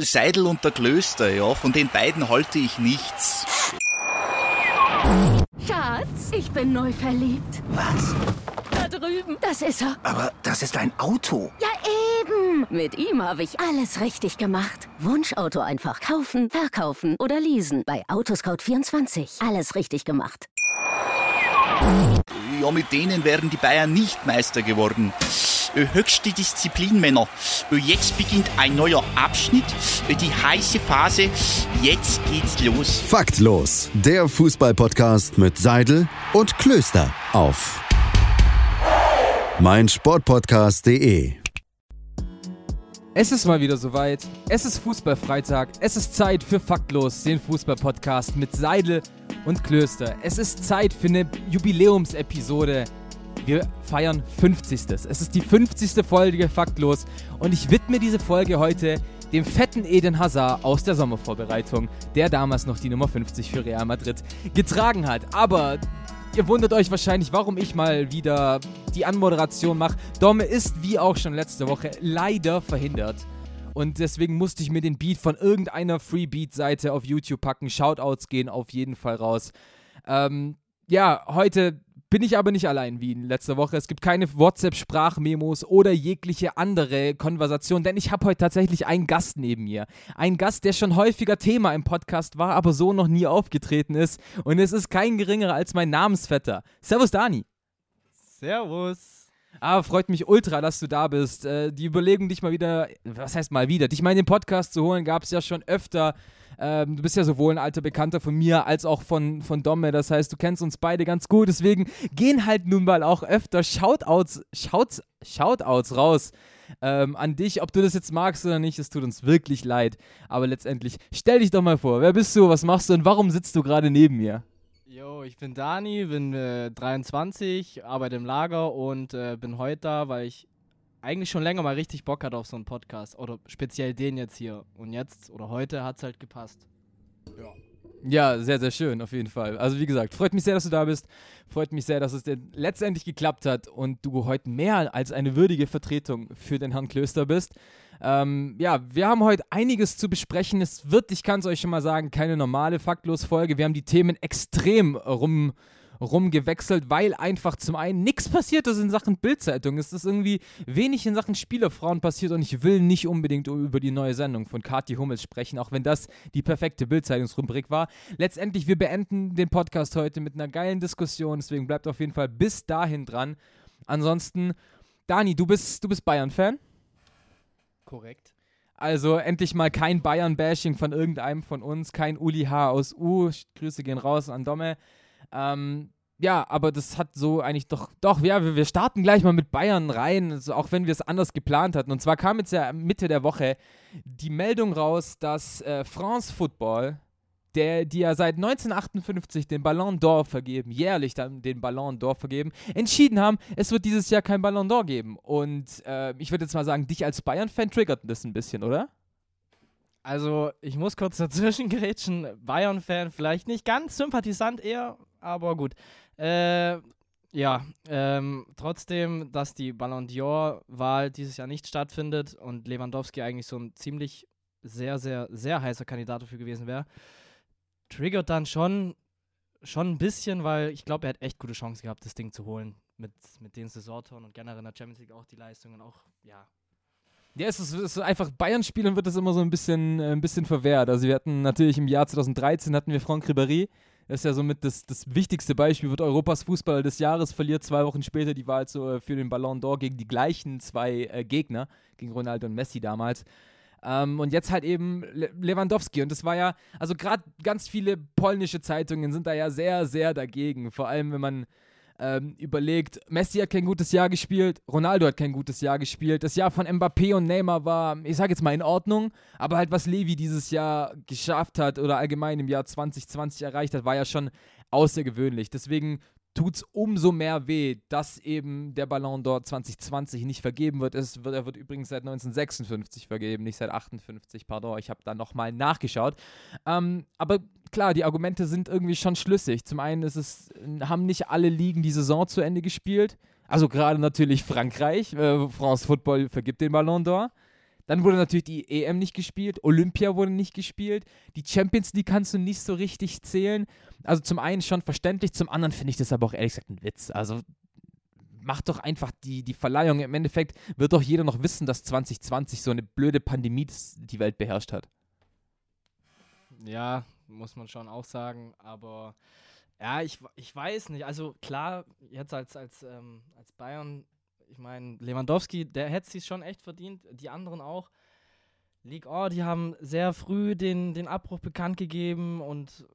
Seidel und der Klöster, ja. Von den beiden halte ich nichts. Schatz, ich bin neu verliebt. Was? Da drüben. Das ist er. Aber das ist ein Auto. Ja, eben. Mit ihm habe ich alles richtig gemacht. Wunschauto einfach kaufen, verkaufen oder leasen. Bei Autoscout24. Alles richtig gemacht. Ja, mit denen wären die Bayern nicht Meister geworden. Äh, Höchste Disziplin, Männer. Äh, Jetzt beginnt ein neuer Abschnitt. Äh, Die heiße Phase. Jetzt geht's los. Faktlos, der Fußballpodcast mit Seidel und Klöster auf meinsportpodcast.de. Es ist mal wieder soweit. Es ist Fußballfreitag. Es ist Zeit für Faktlos, den Fußballpodcast mit Seidel und Klöster. Es ist Zeit für eine Jubiläumsepisode. Wir feiern 50. Es ist die 50. Folge Faktlos und ich widme diese Folge heute dem fetten Eden Hazard aus der Sommervorbereitung, der damals noch die Nummer 50 für Real Madrid getragen hat. Aber Ihr wundert euch wahrscheinlich, warum ich mal wieder die Anmoderation mache. Domme ist, wie auch schon letzte Woche, leider verhindert. Und deswegen musste ich mir den Beat von irgendeiner Free-Beat-Seite auf YouTube packen. Shoutouts gehen auf jeden Fall raus. Ähm, ja, heute bin ich aber nicht allein wie in letzter Woche. Es gibt keine WhatsApp-Sprachmemos oder jegliche andere Konversation, denn ich habe heute tatsächlich einen Gast neben mir. Ein Gast, der schon häufiger Thema im Podcast war, aber so noch nie aufgetreten ist. Und es ist kein geringerer als mein Namensvetter. Servus, Dani. Servus. Ah, freut mich ultra, dass du da bist. Äh, die Überlegung, dich mal wieder, was heißt mal wieder, dich mal in den Podcast zu holen, gab es ja schon öfter. Ähm, du bist ja sowohl ein alter Bekannter von mir als auch von, von Domme. Das heißt, du kennst uns beide ganz gut. Deswegen gehen halt nun mal auch öfter Shoutouts, Shouts, Shoutouts raus ähm, an dich. Ob du das jetzt magst oder nicht, es tut uns wirklich leid. Aber letztendlich, stell dich doch mal vor. Wer bist du, was machst du und warum sitzt du gerade neben mir? Jo, ich bin Dani, bin äh, 23, arbeite im Lager und äh, bin heute da, weil ich eigentlich schon länger mal richtig Bock hatte auf so einen Podcast. Oder speziell den jetzt hier. Und jetzt oder heute hat es halt gepasst. Ja, sehr, sehr schön, auf jeden Fall. Also wie gesagt, freut mich sehr, dass du da bist. Freut mich sehr, dass es letztendlich geklappt hat und du heute mehr als eine würdige Vertretung für den Herrn Klöster bist. Ähm, ja, wir haben heute einiges zu besprechen. Es wird, ich kann es euch schon mal sagen, keine normale Faktlos-Folge. Wir haben die Themen extrem rum rumgewechselt, weil einfach zum einen nichts passiert ist in Sachen Bildzeitung. Es ist irgendwie wenig in Sachen Spielerfrauen passiert und ich will nicht unbedingt über die neue Sendung von Kathi Hummels sprechen, auch wenn das die perfekte Bildzeitungsrubrik war. Letztendlich, wir beenden den Podcast heute mit einer geilen Diskussion, deswegen bleibt auf jeden Fall bis dahin dran. Ansonsten, Dani, du bist, du bist Bayern-Fan? Korrekt. Also endlich mal kein Bayern-Bashing von irgendeinem von uns, kein Uli H. aus U. Grüße gehen raus an Domme. Ähm, ja, aber das hat so eigentlich doch, doch, ja, wir, starten gleich mal mit Bayern rein, also auch wenn wir es anders geplant hatten. Und zwar kam jetzt ja Mitte der Woche die Meldung raus, dass äh, France Football, der, die ja seit 1958 den Ballon d'Or vergeben, jährlich dann den Ballon d'Or vergeben, entschieden haben, es wird dieses Jahr kein Ballon d'Or geben. Und äh, ich würde jetzt mal sagen, dich als Bayern-Fan triggert das ein bisschen, oder? Also, ich muss kurz dazwischen gerätschen. Bayern-Fan vielleicht nicht ganz, Sympathisant eher, aber gut. Äh, ja, ähm, trotzdem, dass die Ballon d'Or-Wahl dieses Jahr nicht stattfindet und Lewandowski eigentlich so ein ziemlich sehr, sehr, sehr heißer Kandidat dafür gewesen wäre, triggert dann schon, schon ein bisschen, weil ich glaube, er hat echt gute Chancen gehabt, das Ding zu holen. Mit, mit den Saisontoren und generell in der Champions League auch die Leistungen auch, ja, Ja, es ist, es ist einfach, Bayern-Spielern wird das immer so ein bisschen, äh, ein bisschen verwehrt. Also wir hatten natürlich im Jahr 2013 hatten wir Franck Ribéry. Das ist ja somit das, das wichtigste Beispiel, wird Europas Fußballer des Jahres, verliert zwei Wochen später die Wahl zu, äh, für den Ballon d'Or gegen die gleichen zwei äh, Gegner, gegen Ronaldo und Messi damals. Ähm, und jetzt halt eben Le Lewandowski. Und das war ja, also gerade ganz viele polnische Zeitungen sind da ja sehr, sehr dagegen. Vor allem, wenn man ähm, überlegt, Messi hat kein gutes Jahr gespielt, Ronaldo hat kein gutes Jahr gespielt. Das Jahr von Mbappé und Neymar war, ich sag jetzt mal in Ordnung, aber halt was Levi dieses Jahr geschafft hat oder allgemein im Jahr 2020 erreicht hat, war ja schon außergewöhnlich. Deswegen tut es umso mehr weh, dass eben der Ballon d'Or 2020 nicht vergeben wird. Es wird. Er wird übrigens seit 1956 vergeben, nicht seit 58, pardon. Ich habe da nochmal nachgeschaut. Ähm, aber klar, die Argumente sind irgendwie schon schlüssig. Zum einen ist es, haben nicht alle Ligen die Saison zu Ende gespielt. Also gerade natürlich Frankreich. Äh, France Football vergibt den Ballon d'Or. Dann wurde natürlich die EM nicht gespielt, Olympia wurde nicht gespielt, die Champions League kannst du nicht so richtig zählen. Also zum einen schon verständlich, zum anderen finde ich das aber auch ehrlich gesagt ein Witz. Also mach doch einfach die, die Verleihung. Im Endeffekt wird doch jeder noch wissen, dass 2020 so eine blöde Pandemie die Welt beherrscht hat. Ja, muss man schon auch sagen, aber ja, ich, ich weiß nicht. Also klar, jetzt als, als, ähm, als Bayern, ich meine, Lewandowski, der hätte sich schon echt verdient, die anderen auch. League Oh, die haben sehr früh den, den Abbruch bekannt gegeben und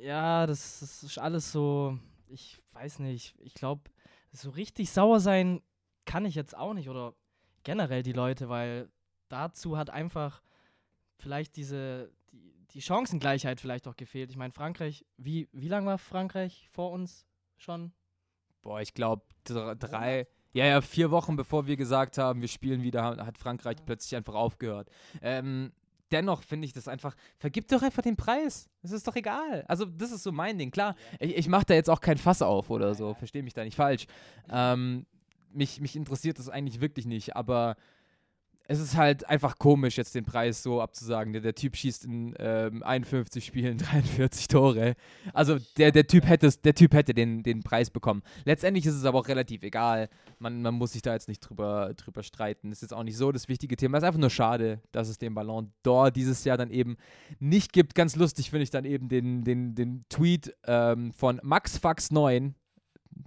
ja, das, das ist alles so, ich weiß nicht, ich glaube, so richtig sauer sein kann ich jetzt auch nicht oder generell die Leute, weil dazu hat einfach vielleicht diese, die, die Chancengleichheit vielleicht auch gefehlt. Ich meine, Frankreich, wie, wie lange war Frankreich vor uns schon? Boah, ich glaube drei, ja, ja, vier Wochen bevor wir gesagt haben, wir spielen wieder, hat Frankreich plötzlich einfach aufgehört. Ähm, dennoch finde ich das einfach, vergib doch einfach den Preis. Das ist doch egal. Also, das ist so mein Ding. Klar, ich, ich mache da jetzt auch kein Fass auf oder so, verstehe mich da nicht falsch. Ähm, mich, mich interessiert das eigentlich wirklich nicht, aber es ist halt einfach komisch, jetzt den Preis so abzusagen. Der, der Typ schießt in ähm, 51 Spielen 43 Tore. Also der, der Typ hätte, der typ hätte den, den Preis bekommen. Letztendlich ist es aber auch relativ egal. Man, man muss sich da jetzt nicht drüber, drüber streiten. Ist jetzt auch nicht so das wichtige Thema. Es ist einfach nur schade, dass es den Ballon d'Or dieses Jahr dann eben nicht gibt. Ganz lustig finde ich dann eben den, den, den Tweet ähm, von MaxFax9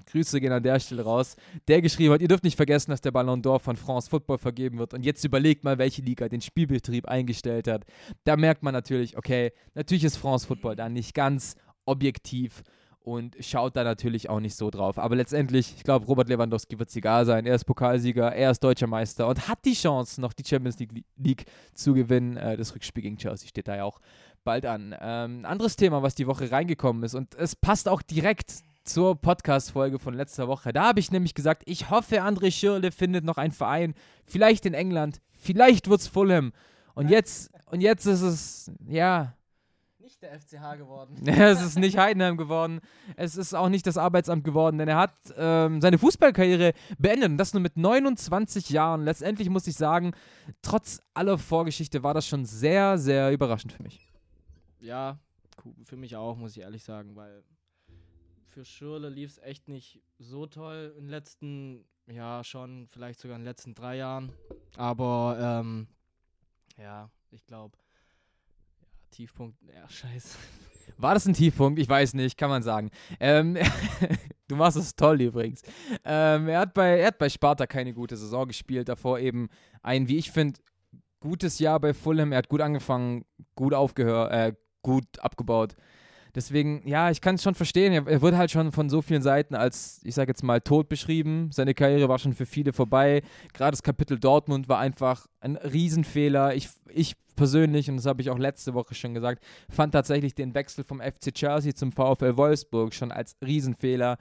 Grüße gehen an der Stelle raus, der geschrieben hat, ihr dürft nicht vergessen, dass der Ballon d'Or von France Football vergeben wird und jetzt überlegt mal, welche Liga den Spielbetrieb eingestellt hat. Da merkt man natürlich, okay, natürlich ist France Football da nicht ganz objektiv und schaut da natürlich auch nicht so drauf. Aber letztendlich, ich glaube, Robert Lewandowski wird es egal sein. Er ist Pokalsieger, er ist deutscher Meister und hat die Chance, noch die Champions League, League zu gewinnen. Äh, das Rückspiel gegen Chelsea steht da ja auch bald an. Ähm, anderes Thema, was die Woche reingekommen ist und es passt auch direkt zur Podcast-Folge von letzter Woche. Da habe ich nämlich gesagt, ich hoffe, André Schirle findet noch einen Verein, vielleicht in England, vielleicht wird es Fulham. Und jetzt, und jetzt ist es, ja. Nicht der FCH geworden. es ist nicht Heidenheim geworden. Es ist auch nicht das Arbeitsamt geworden, denn er hat ähm, seine Fußballkarriere beendet. Und das nur mit 29 Jahren. Letztendlich muss ich sagen, trotz aller Vorgeschichte war das schon sehr, sehr überraschend für mich. Ja, für mich auch, muss ich ehrlich sagen, weil für Schürle lief es echt nicht so toll in den letzten, ja, schon vielleicht sogar in den letzten drei Jahren. Aber ähm, ja, ich glaube, ja, Tiefpunkt, ja, scheiße. War das ein Tiefpunkt? Ich weiß nicht, kann man sagen. Ähm, du machst es toll übrigens. Ähm, er, hat bei, er hat bei Sparta keine gute Saison gespielt, davor eben ein, wie ich finde, gutes Jahr bei Fulham. Er hat gut angefangen, gut aufgehört, äh, gut abgebaut. Deswegen, ja, ich kann es schon verstehen. Er, er wird halt schon von so vielen Seiten als, ich sage jetzt mal, tot beschrieben. Seine Karriere war schon für viele vorbei. Gerade das Kapitel Dortmund war einfach ein Riesenfehler. Ich, ich persönlich, und das habe ich auch letzte Woche schon gesagt, fand tatsächlich den Wechsel vom FC Chelsea zum VfL Wolfsburg schon als Riesenfehler.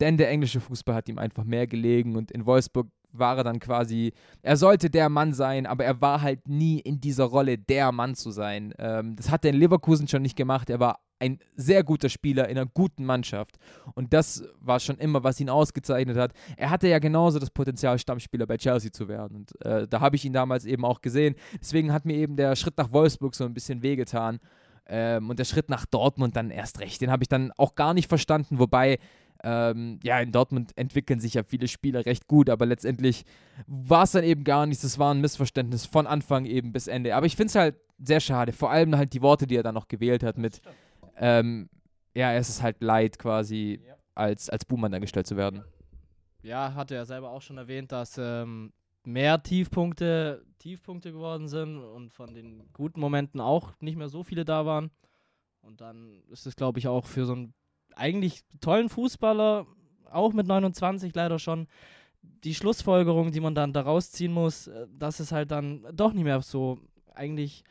Denn der englische Fußball hat ihm einfach mehr gelegen und in Wolfsburg war er dann quasi, er sollte der Mann sein, aber er war halt nie in dieser Rolle, der Mann zu sein. Ähm, das hat er in Leverkusen schon nicht gemacht. Er war ein sehr guter Spieler in einer guten Mannschaft. Und das war schon immer, was ihn ausgezeichnet hat. Er hatte ja genauso das Potenzial, Stammspieler bei Chelsea zu werden. Und äh, da habe ich ihn damals eben auch gesehen. Deswegen hat mir eben der Schritt nach Wolfsburg so ein bisschen wehgetan. Ähm, und der Schritt nach Dortmund dann erst recht. Den habe ich dann auch gar nicht verstanden. Wobei, ähm, ja, in Dortmund entwickeln sich ja viele Spieler recht gut, aber letztendlich war es dann eben gar nichts. Es war ein Missverständnis von Anfang eben bis Ende. Aber ich finde es halt sehr schade. Vor allem halt die Worte, die er dann noch gewählt hat mit ähm, ja, es ist halt leid, quasi ja. als, als Buhmann dargestellt zu werden. Ja, hatte er selber auch schon erwähnt, dass ähm, mehr Tiefpunkte Tiefpunkte geworden sind und von den guten Momenten auch nicht mehr so viele da waren. Und dann ist es, glaube ich, auch für so einen eigentlich tollen Fußballer, auch mit 29 leider schon, die Schlussfolgerung, die man dann daraus ziehen muss, äh, dass es halt dann doch nicht mehr so eigentlich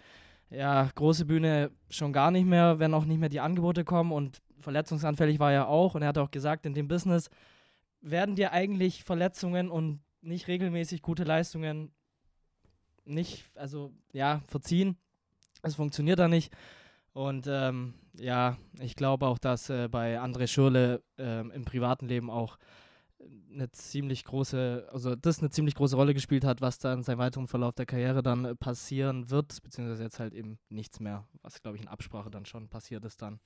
ja, große Bühne schon gar nicht mehr, wenn auch nicht mehr die Angebote kommen und verletzungsanfällig war er auch und er hat auch gesagt, in dem Business werden dir eigentlich Verletzungen und nicht regelmäßig gute Leistungen nicht, also ja, verziehen. Es funktioniert da nicht. Und ähm, ja, ich glaube auch, dass äh, bei André Schürle äh, im privaten Leben auch eine ziemlich große, also das eine ziemlich große Rolle gespielt hat, was dann in seinem weiteren Verlauf der Karriere dann äh, passieren wird, beziehungsweise jetzt halt eben nichts mehr, was glaube ich in Absprache dann schon passiert ist dann.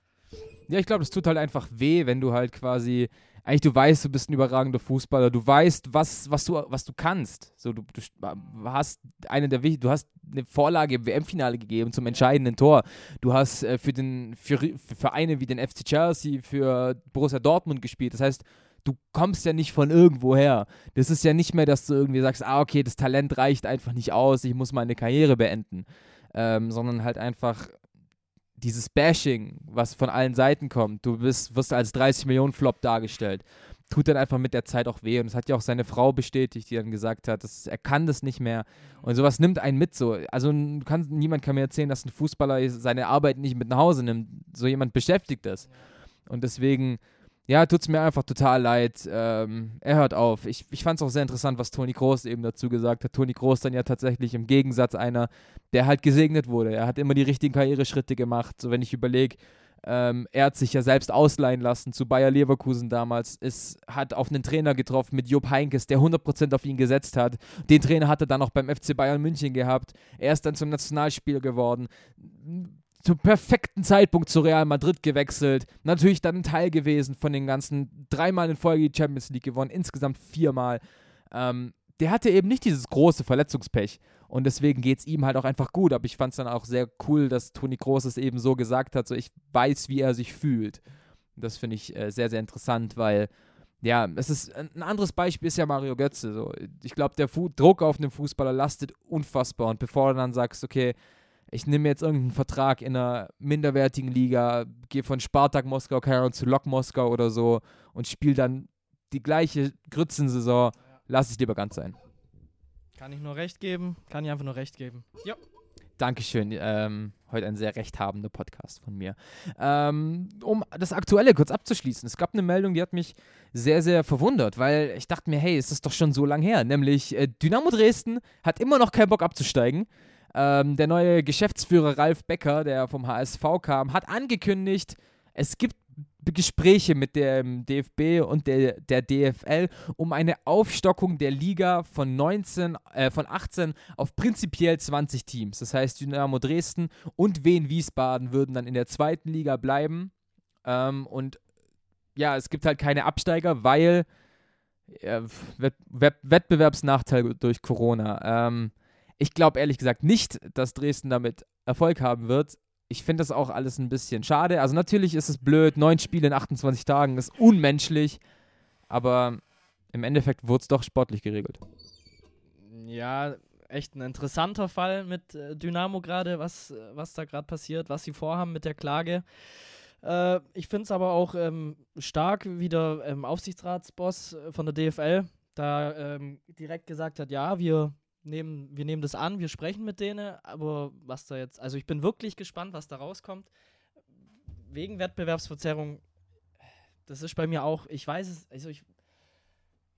Ja, ich glaube, es tut halt einfach weh, wenn du halt quasi, eigentlich du weißt, du bist ein überragender Fußballer, du weißt, was, was, du, was du kannst. So, du, du hast eine der du hast eine Vorlage im WM-Finale gegeben zum entscheidenden Tor. Du hast äh, für, den, für, für Vereine wie den FC Chelsea, für Borussia Dortmund gespielt. Das heißt, du kommst ja nicht von irgendwo her. Das ist ja nicht mehr, dass du irgendwie sagst, ah, okay, das Talent reicht einfach nicht aus, ich muss meine Karriere beenden. Ähm, sondern halt einfach dieses Bashing, was von allen Seiten kommt. Du bist, wirst als 30 Millionen Flop dargestellt. Tut dann einfach mit der Zeit auch weh. Und das hat ja auch seine Frau bestätigt, die dann gesagt hat, dass er kann das nicht mehr. Und sowas nimmt einen mit so. Also kann, niemand kann mir erzählen, dass ein Fußballer seine Arbeit nicht mit nach Hause nimmt. So jemand beschäftigt das. Und deswegen ja, tut es mir einfach total leid. Ähm, er hört auf. Ich, ich fand es auch sehr interessant, was Toni Kroos eben dazu gesagt hat. Toni Kroos dann ja tatsächlich im Gegensatz einer, der halt gesegnet wurde. Er hat immer die richtigen Karriereschritte gemacht. So wenn ich überlege, ähm, er hat sich ja selbst ausleihen lassen zu Bayer Leverkusen damals. Es hat auf einen Trainer getroffen mit Jupp Heinkes, der 100% auf ihn gesetzt hat. Den Trainer hat er dann auch beim FC Bayern München gehabt. Er ist dann zum Nationalspieler geworden zum perfekten Zeitpunkt zu Real Madrid gewechselt. Natürlich dann ein Teil gewesen von den ganzen dreimal in Folge die Champions League gewonnen, insgesamt viermal. Ähm, der hatte eben nicht dieses große Verletzungspech. Und deswegen geht es ihm halt auch einfach gut. Aber ich fand es dann auch sehr cool, dass Toni Kroos es eben so gesagt hat: so ich weiß, wie er sich fühlt. Das finde ich äh, sehr, sehr interessant, weil ja, es ist ein anderes Beispiel ist ja Mario Götze. So. Ich glaube, der Fu Druck auf den Fußballer lastet unfassbar. Und bevor du dann sagst, okay, ich nehme jetzt irgendeinen Vertrag in einer minderwertigen Liga, gehe von Spartak Moskau, keine Ahnung, zu Lok Moskau oder so und spiele dann die gleiche Grützensaison, lass es lieber ganz sein. Kann ich nur recht geben, kann ich einfach nur recht geben. Ja. Dankeschön. Ähm, heute ein sehr rechthabender Podcast von mir. Ähm, um das Aktuelle kurz abzuschließen. Es gab eine Meldung, die hat mich sehr, sehr verwundert, weil ich dachte mir, hey, ist das doch schon so lang her. Nämlich äh, Dynamo Dresden hat immer noch keinen Bock abzusteigen. Ähm, der neue Geschäftsführer Ralf Becker, der vom HSV kam, hat angekündigt, es gibt Gespräche mit dem DFB und der, der DFL um eine Aufstockung der Liga von 19, äh, von 18 auf prinzipiell 20 Teams. Das heißt, Dynamo Dresden und Wien Wiesbaden würden dann in der zweiten Liga bleiben. Ähm, und ja, es gibt halt keine Absteiger, weil äh, Wettbewerbsnachteil durch Corona. Ähm, ich glaube ehrlich gesagt nicht, dass Dresden damit Erfolg haben wird. Ich finde das auch alles ein bisschen schade. Also natürlich ist es blöd, neun Spiele in 28 Tagen ist unmenschlich, aber im Endeffekt wurde es doch sportlich geregelt. Ja, echt ein interessanter Fall mit äh, Dynamo gerade, was, was da gerade passiert, was sie vorhaben mit der Klage. Äh, ich finde es aber auch ähm, stark, wie der ähm, Aufsichtsratsboss äh, von der DFL da ähm, direkt gesagt hat, ja, wir nehmen, wir nehmen das an, wir sprechen mit denen, aber was da jetzt, also ich bin wirklich gespannt, was da rauskommt. Wegen Wettbewerbsverzerrung, das ist bei mir auch, ich weiß es, also ich,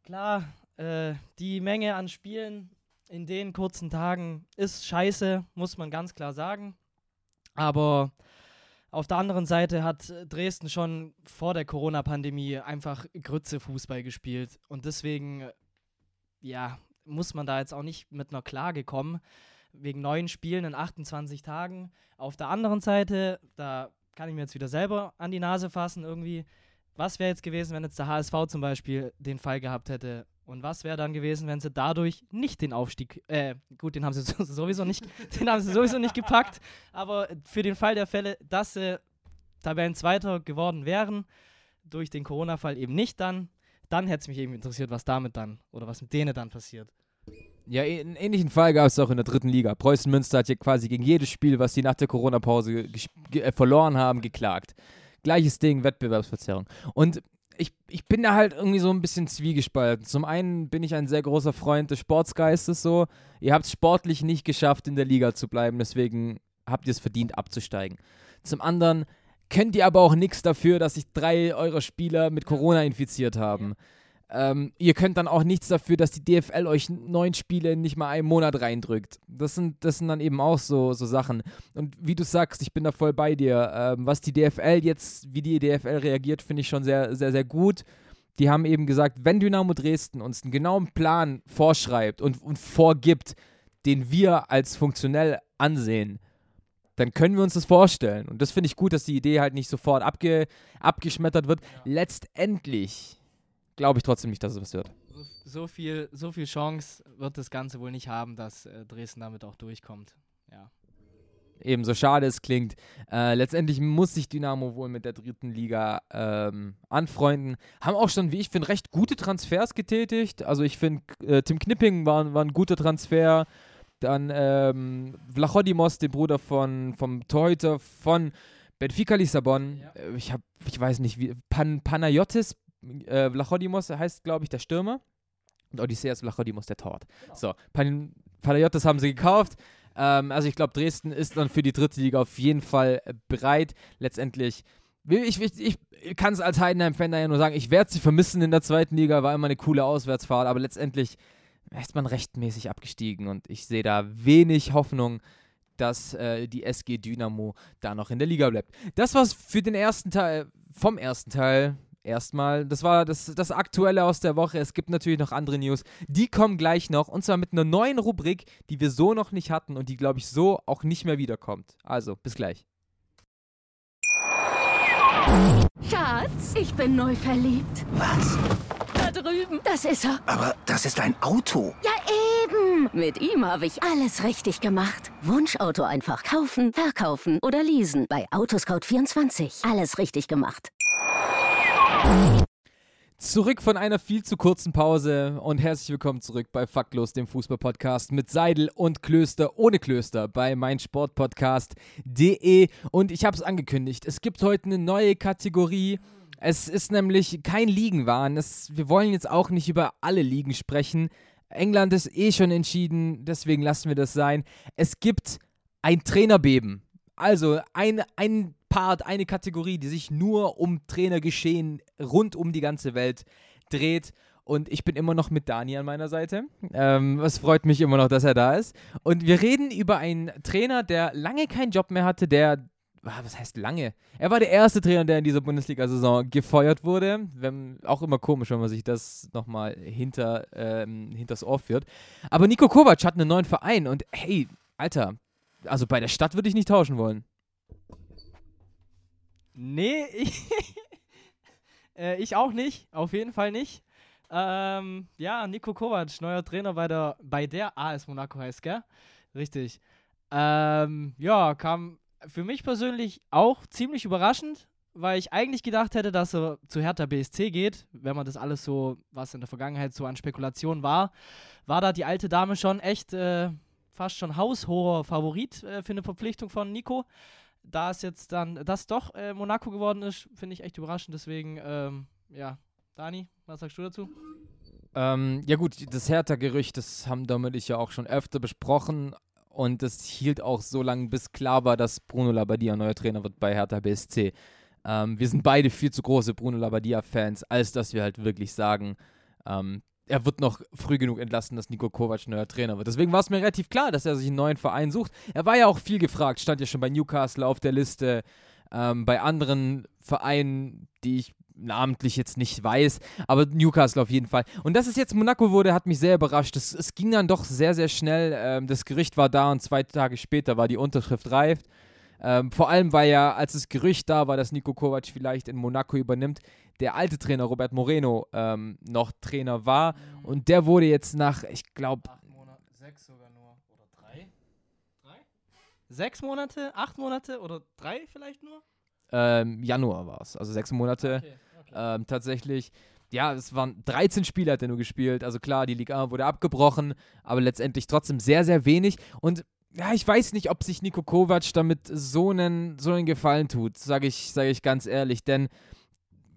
klar, äh, die Menge an Spielen in den kurzen Tagen ist scheiße, muss man ganz klar sagen. Aber auf der anderen Seite hat Dresden schon vor der Corona-Pandemie einfach Grütze Fußball gespielt. Und deswegen, ja, muss man da jetzt auch nicht mit einer Klage kommen, wegen neuen Spielen in 28 Tagen. Auf der anderen Seite, da kann ich mir jetzt wieder selber an die Nase fassen irgendwie. Was wäre jetzt gewesen, wenn jetzt der HSV zum Beispiel den Fall gehabt hätte? Und was wäre dann gewesen, wenn sie dadurch nicht den Aufstieg, äh, gut, den haben sie sowieso nicht, den haben sie sowieso nicht gepackt, aber für den Fall der Fälle, dass sie Tabellenzweiter geworden wären, durch den Corona-Fall eben nicht dann, dann hätte es mich eben interessiert, was damit dann oder was mit denen dann passiert. Ja, einen ähnlichen Fall gab es auch in der dritten Liga. Preußen Münster hat ja quasi gegen jedes Spiel, was sie nach der Corona-Pause äh, verloren haben, geklagt. Gleiches Ding, Wettbewerbsverzerrung. Und ich, ich bin da halt irgendwie so ein bisschen zwiegespalten. Zum einen bin ich ein sehr großer Freund des Sportsgeistes so. Ihr habt es sportlich nicht geschafft, in der Liga zu bleiben, deswegen habt ihr es verdient, abzusteigen. Zum anderen könnt ihr aber auch nichts dafür, dass sich drei eurer Spieler mit Corona infiziert haben. Ähm, ihr könnt dann auch nichts dafür, dass die DFL euch neun Spiele nicht mal einen Monat reindrückt. Das sind, das sind dann eben auch so, so Sachen. Und wie du sagst, ich bin da voll bei dir. Ähm, was die DFL jetzt, wie die DFL reagiert, finde ich schon sehr, sehr, sehr gut. die haben eben gesagt, wenn Dynamo Dresden uns einen genauen Plan vorschreibt und, und vorgibt, den wir als funktionell ansehen, dann können wir uns das vorstellen. Und das finde ich gut, dass die Idee halt nicht sofort abge, abgeschmettert wird. Letztendlich glaube ich trotzdem nicht, dass es was wird. So, viel, so viel Chance wird das Ganze wohl nicht haben, dass äh, Dresden damit auch durchkommt. Ja. Ebenso schade es klingt. Äh, letztendlich muss sich Dynamo wohl mit der dritten Liga ähm, anfreunden. Haben auch schon, wie ich finde, recht gute Transfers getätigt. Also ich finde, äh, Tim Knipping war, war ein guter Transfer. Dann ähm, Vlachodimos, den Bruder von, vom Torhüter von Benfica Lissabon. Ja. Äh, ich, hab, ich weiß nicht, wie. Pan, Panayotis äh, Vlachodimos heißt, glaube ich, der Stürmer. Und Odysseas Vlachodimos der Tort. Genau. So, Pan, Panayotis haben sie gekauft. Ähm, also ich glaube, Dresden ist dann für die dritte Liga auf jeden Fall bereit. Letztendlich, ich, ich, ich kann es als Heidenheim-Fan ja nur sagen, ich werde sie vermissen in der zweiten Liga, war immer eine coole Auswärtsfahrt, aber letztendlich ist man rechtmäßig abgestiegen und ich sehe da wenig Hoffnung, dass äh, die SG Dynamo da noch in der Liga bleibt. Das war's für den ersten Teil, vom ersten Teil. Erstmal, das war das, das Aktuelle aus der Woche. Es gibt natürlich noch andere News. Die kommen gleich noch. Und zwar mit einer neuen Rubrik, die wir so noch nicht hatten und die, glaube ich, so auch nicht mehr wiederkommt. Also, bis gleich. Schatz, ich bin neu verliebt. Was? Drüben. Das ist er. Aber das ist ein Auto. Ja, eben. Mit ihm habe ich alles richtig gemacht. Wunschauto einfach kaufen, verkaufen oder leasen. Bei Autoscout24. Alles richtig gemacht. Zurück von einer viel zu kurzen Pause und herzlich willkommen zurück bei Faktlos, dem Fußballpodcast mit Seidel und Klöster ohne Klöster bei meinsportpodcast.de. Und ich habe es angekündigt, es gibt heute eine neue Kategorie es ist nämlich kein Ligenwahn. Es, wir wollen jetzt auch nicht über alle Ligen sprechen. England ist eh schon entschieden, deswegen lassen wir das sein. Es gibt ein Trainerbeben. Also ein, ein Part, eine Kategorie, die sich nur um Trainergeschehen rund um die ganze Welt dreht. Und ich bin immer noch mit Dani an meiner Seite. Ähm, es freut mich immer noch, dass er da ist. Und wir reden über einen Trainer, der lange keinen Job mehr hatte, der was heißt lange? Er war der erste Trainer, der in dieser Bundesliga-Saison gefeuert wurde. Wenn, auch immer komisch, wenn man sich das nochmal hinter, ähm, hinters Ohr führt. Aber Nico Kovac hat einen neuen Verein und hey, Alter, also bei der Stadt würde ich nicht tauschen wollen. Nee, ich, äh, ich auch nicht. Auf jeden Fall nicht. Ähm, ja, Nico Kovac, neuer Trainer bei der, bei der AS Monaco heißt, gell? Richtig. Ähm, ja, kam für mich persönlich auch ziemlich überraschend, weil ich eigentlich gedacht hätte, dass er zu Hertha BSC geht, wenn man das alles so, was in der Vergangenheit so an Spekulationen war, war da die alte Dame schon echt äh, fast schon haushoher Favorit äh, für eine Verpflichtung von Nico. Da es jetzt dann das doch äh, Monaco geworden ist, finde ich echt überraschend. Deswegen, ähm, ja, Dani, was sagst du dazu? Ähm, ja gut, das Hertha-Gerücht, das haben damit ich ja auch schon öfter besprochen. Und das hielt auch so lange, bis klar war, dass Bruno Labbadia neuer Trainer wird bei Hertha BSC. Ähm, wir sind beide viel zu große Bruno Labbadia-Fans, als dass wir halt wirklich sagen, ähm, er wird noch früh genug entlassen, dass Nico Kovac neuer Trainer wird. Deswegen war es mir relativ klar, dass er sich einen neuen Verein sucht. Er war ja auch viel gefragt, stand ja schon bei Newcastle auf der Liste, ähm, bei anderen Vereinen, die ich namentlich jetzt nicht weiß, aber Newcastle auf jeden Fall. Und dass es jetzt Monaco wurde, hat mich sehr überrascht. Es, es ging dann doch sehr, sehr schnell. Ähm, das Gericht war da und zwei Tage später war die Unterschrift reif. Ähm, vor allem, weil ja, als das Gerücht da war, dass Nico Kovac vielleicht in Monaco übernimmt, der alte Trainer Robert Moreno ähm, noch Trainer war. Und der wurde jetzt nach, ich glaube. Sechs sogar nur. Oder drei? Drei? Sechs Monate, acht Monate oder drei vielleicht nur? Ähm, Januar war es, also sechs Monate. Okay. Ähm, tatsächlich, ja, es waren 13 Spiele hat er nur gespielt. Also klar, die Liga wurde abgebrochen, aber letztendlich trotzdem sehr, sehr wenig. Und ja, ich weiß nicht, ob sich Nico Kovac damit so einen, so einen Gefallen tut, sage ich, sag ich ganz ehrlich. Denn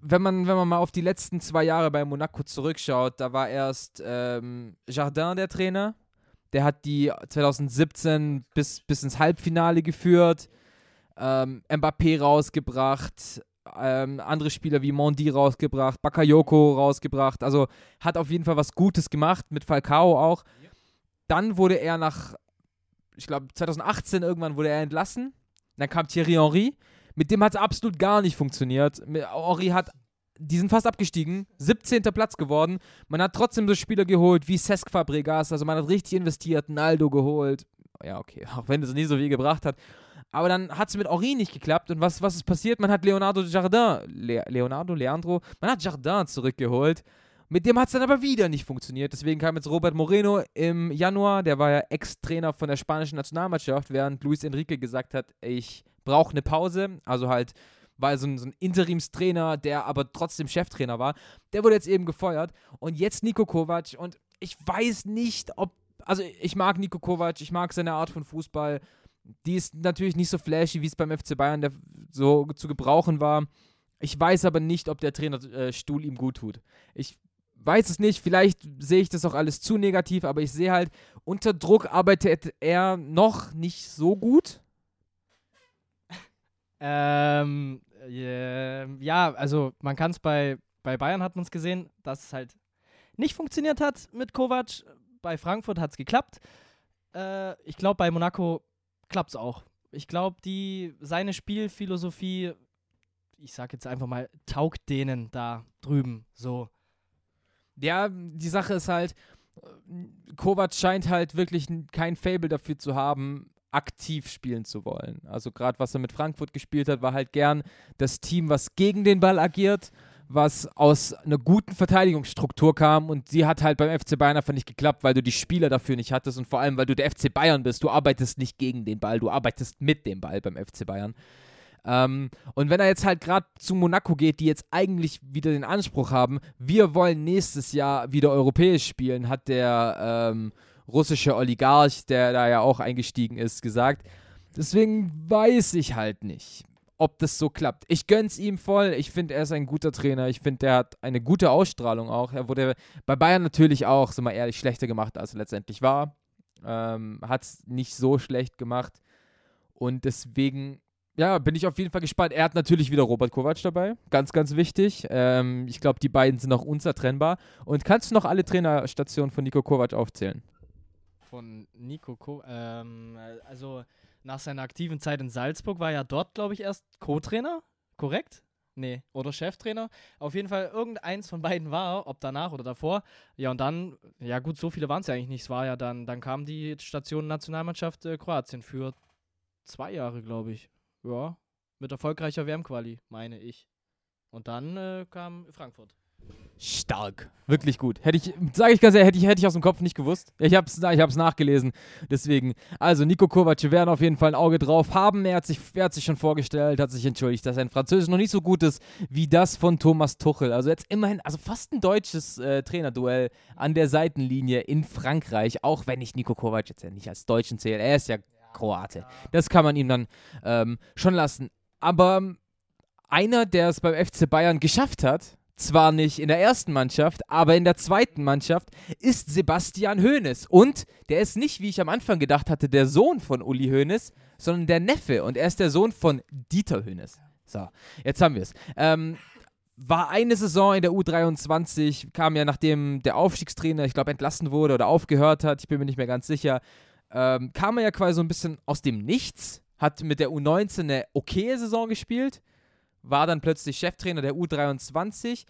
wenn man, wenn man mal auf die letzten zwei Jahre bei Monaco zurückschaut, da war erst ähm, Jardin der Trainer. Der hat die 2017 bis, bis ins Halbfinale geführt, ähm, Mbappé rausgebracht, ähm, andere Spieler wie Mondi rausgebracht, Bakayoko rausgebracht. Also hat auf jeden Fall was Gutes gemacht, mit Falcao auch. Dann wurde er nach, ich glaube 2018 irgendwann wurde er entlassen. Dann kam Thierry Henry. Mit dem hat es absolut gar nicht funktioniert. Henry hat die sind fast abgestiegen, 17. Platz geworden. Man hat trotzdem so Spieler geholt wie Cesc Fabregas, also man hat richtig investiert, Naldo geholt. Ja, okay, auch wenn es nie so viel gebracht hat. Aber dann hat es mit Ori nicht geklappt. Und was, was ist passiert? Man hat Leonardo Jardin, Le Leonardo, Leandro, man hat Jardin zurückgeholt. Mit dem hat es dann aber wieder nicht funktioniert. Deswegen kam jetzt Robert Moreno im Januar. Der war ja Ex-Trainer von der spanischen Nationalmannschaft, während Luis Enrique gesagt hat, ich brauche eine Pause. Also halt war so ein, so ein Interimstrainer, der aber trotzdem Cheftrainer war. Der wurde jetzt eben gefeuert. Und jetzt Nico Kovac. Und ich weiß nicht, ob. Also, ich mag Nico Kovac, ich mag seine Art von Fußball. Die ist natürlich nicht so flashy, wie es beim FC Bayern der, so zu gebrauchen war. Ich weiß aber nicht, ob der Trainerstuhl ihm gut tut. Ich weiß es nicht, vielleicht sehe ich das auch alles zu negativ, aber ich sehe halt, unter Druck arbeitet er noch nicht so gut. Ähm, äh, ja, also man kann es bei, bei Bayern hat man es gesehen, dass es halt nicht funktioniert hat mit Kovac. Bei Frankfurt hat es geklappt. Äh, ich glaube, bei Monaco klappt es auch. Ich glaube, die seine Spielphilosophie, ich sage jetzt einfach mal, taugt denen da drüben so. Ja, die Sache ist halt, Kovac scheint halt wirklich kein Fable dafür zu haben, aktiv spielen zu wollen. Also gerade was er mit Frankfurt gespielt hat, war halt gern das Team, was gegen den Ball agiert, was aus einer guten Verteidigungsstruktur kam und sie hat halt beim FC Bayern einfach nicht geklappt, weil du die Spieler dafür nicht hattest und vor allem, weil du der FC Bayern bist. Du arbeitest nicht gegen den Ball, du arbeitest mit dem Ball beim FC Bayern. Ähm, und wenn er jetzt halt gerade zu Monaco geht, die jetzt eigentlich wieder den Anspruch haben, wir wollen nächstes Jahr wieder europäisch spielen, hat der ähm, russische Oligarch, der da ja auch eingestiegen ist, gesagt. Deswegen weiß ich halt nicht, ob das so klappt. Ich gönn's ihm voll. Ich finde, er ist ein guter Trainer. Ich finde, der hat eine gute Ausstrahlung auch. Er wurde bei Bayern natürlich auch, sind wir ehrlich, schlechter gemacht, als er letztendlich war. Ähm, hat es nicht so schlecht gemacht. Und deswegen, ja, bin ich auf jeden Fall gespannt. Er hat natürlich wieder Robert Kovac dabei. Ganz, ganz wichtig. Ähm, ich glaube, die beiden sind auch unzertrennbar. Und kannst du noch alle Trainerstationen von Nico Kovac aufzählen? Von Nico Kovac, ähm, also nach seiner aktiven Zeit in Salzburg war er dort, glaube ich, erst Co-Trainer, korrekt? Nee, oder Cheftrainer. Auf jeden Fall irgendeins von beiden war, ob danach oder davor. Ja, und dann, ja gut, so viele waren es ja eigentlich nicht. Es war ja dann, dann kam die Station Nationalmannschaft äh, Kroatien für zwei Jahre, glaube ich. Ja, mit erfolgreicher WM-Quali, meine ich. Und dann äh, kam Frankfurt. Stark. Wirklich gut. Hätte ich, sage ich ganz ehrlich, hätte ich, hätte ich aus dem Kopf nicht gewusst. Ich habe es ich hab's nachgelesen. Deswegen, also Nico Kovac, wir werden auf jeden Fall ein Auge drauf haben. Er hat, sich, er hat sich schon vorgestellt, hat sich entschuldigt, dass sein Französisch noch nicht so gut ist wie das von Thomas Tuchel. Also jetzt immerhin, also fast ein deutsches äh, Trainerduell an der Seitenlinie in Frankreich, auch wenn ich Nico Kovac jetzt ja nicht als Deutschen zähle. Er ist ja Kroate. Das kann man ihm dann ähm, schon lassen. Aber einer, der es beim FC Bayern geschafft hat, zwar nicht in der ersten Mannschaft, aber in der zweiten Mannschaft ist Sebastian Hoeneß. Und der ist nicht, wie ich am Anfang gedacht hatte, der Sohn von Uli Hoeneß, sondern der Neffe. Und er ist der Sohn von Dieter Hoeneß. So, jetzt haben wir es. Ähm, war eine Saison in der U23, kam ja nachdem der Aufstiegstrainer, ich glaube, entlassen wurde oder aufgehört hat, ich bin mir nicht mehr ganz sicher, ähm, kam er ja quasi so ein bisschen aus dem Nichts, hat mit der U19 eine okaye Saison gespielt war dann plötzlich Cheftrainer der U23.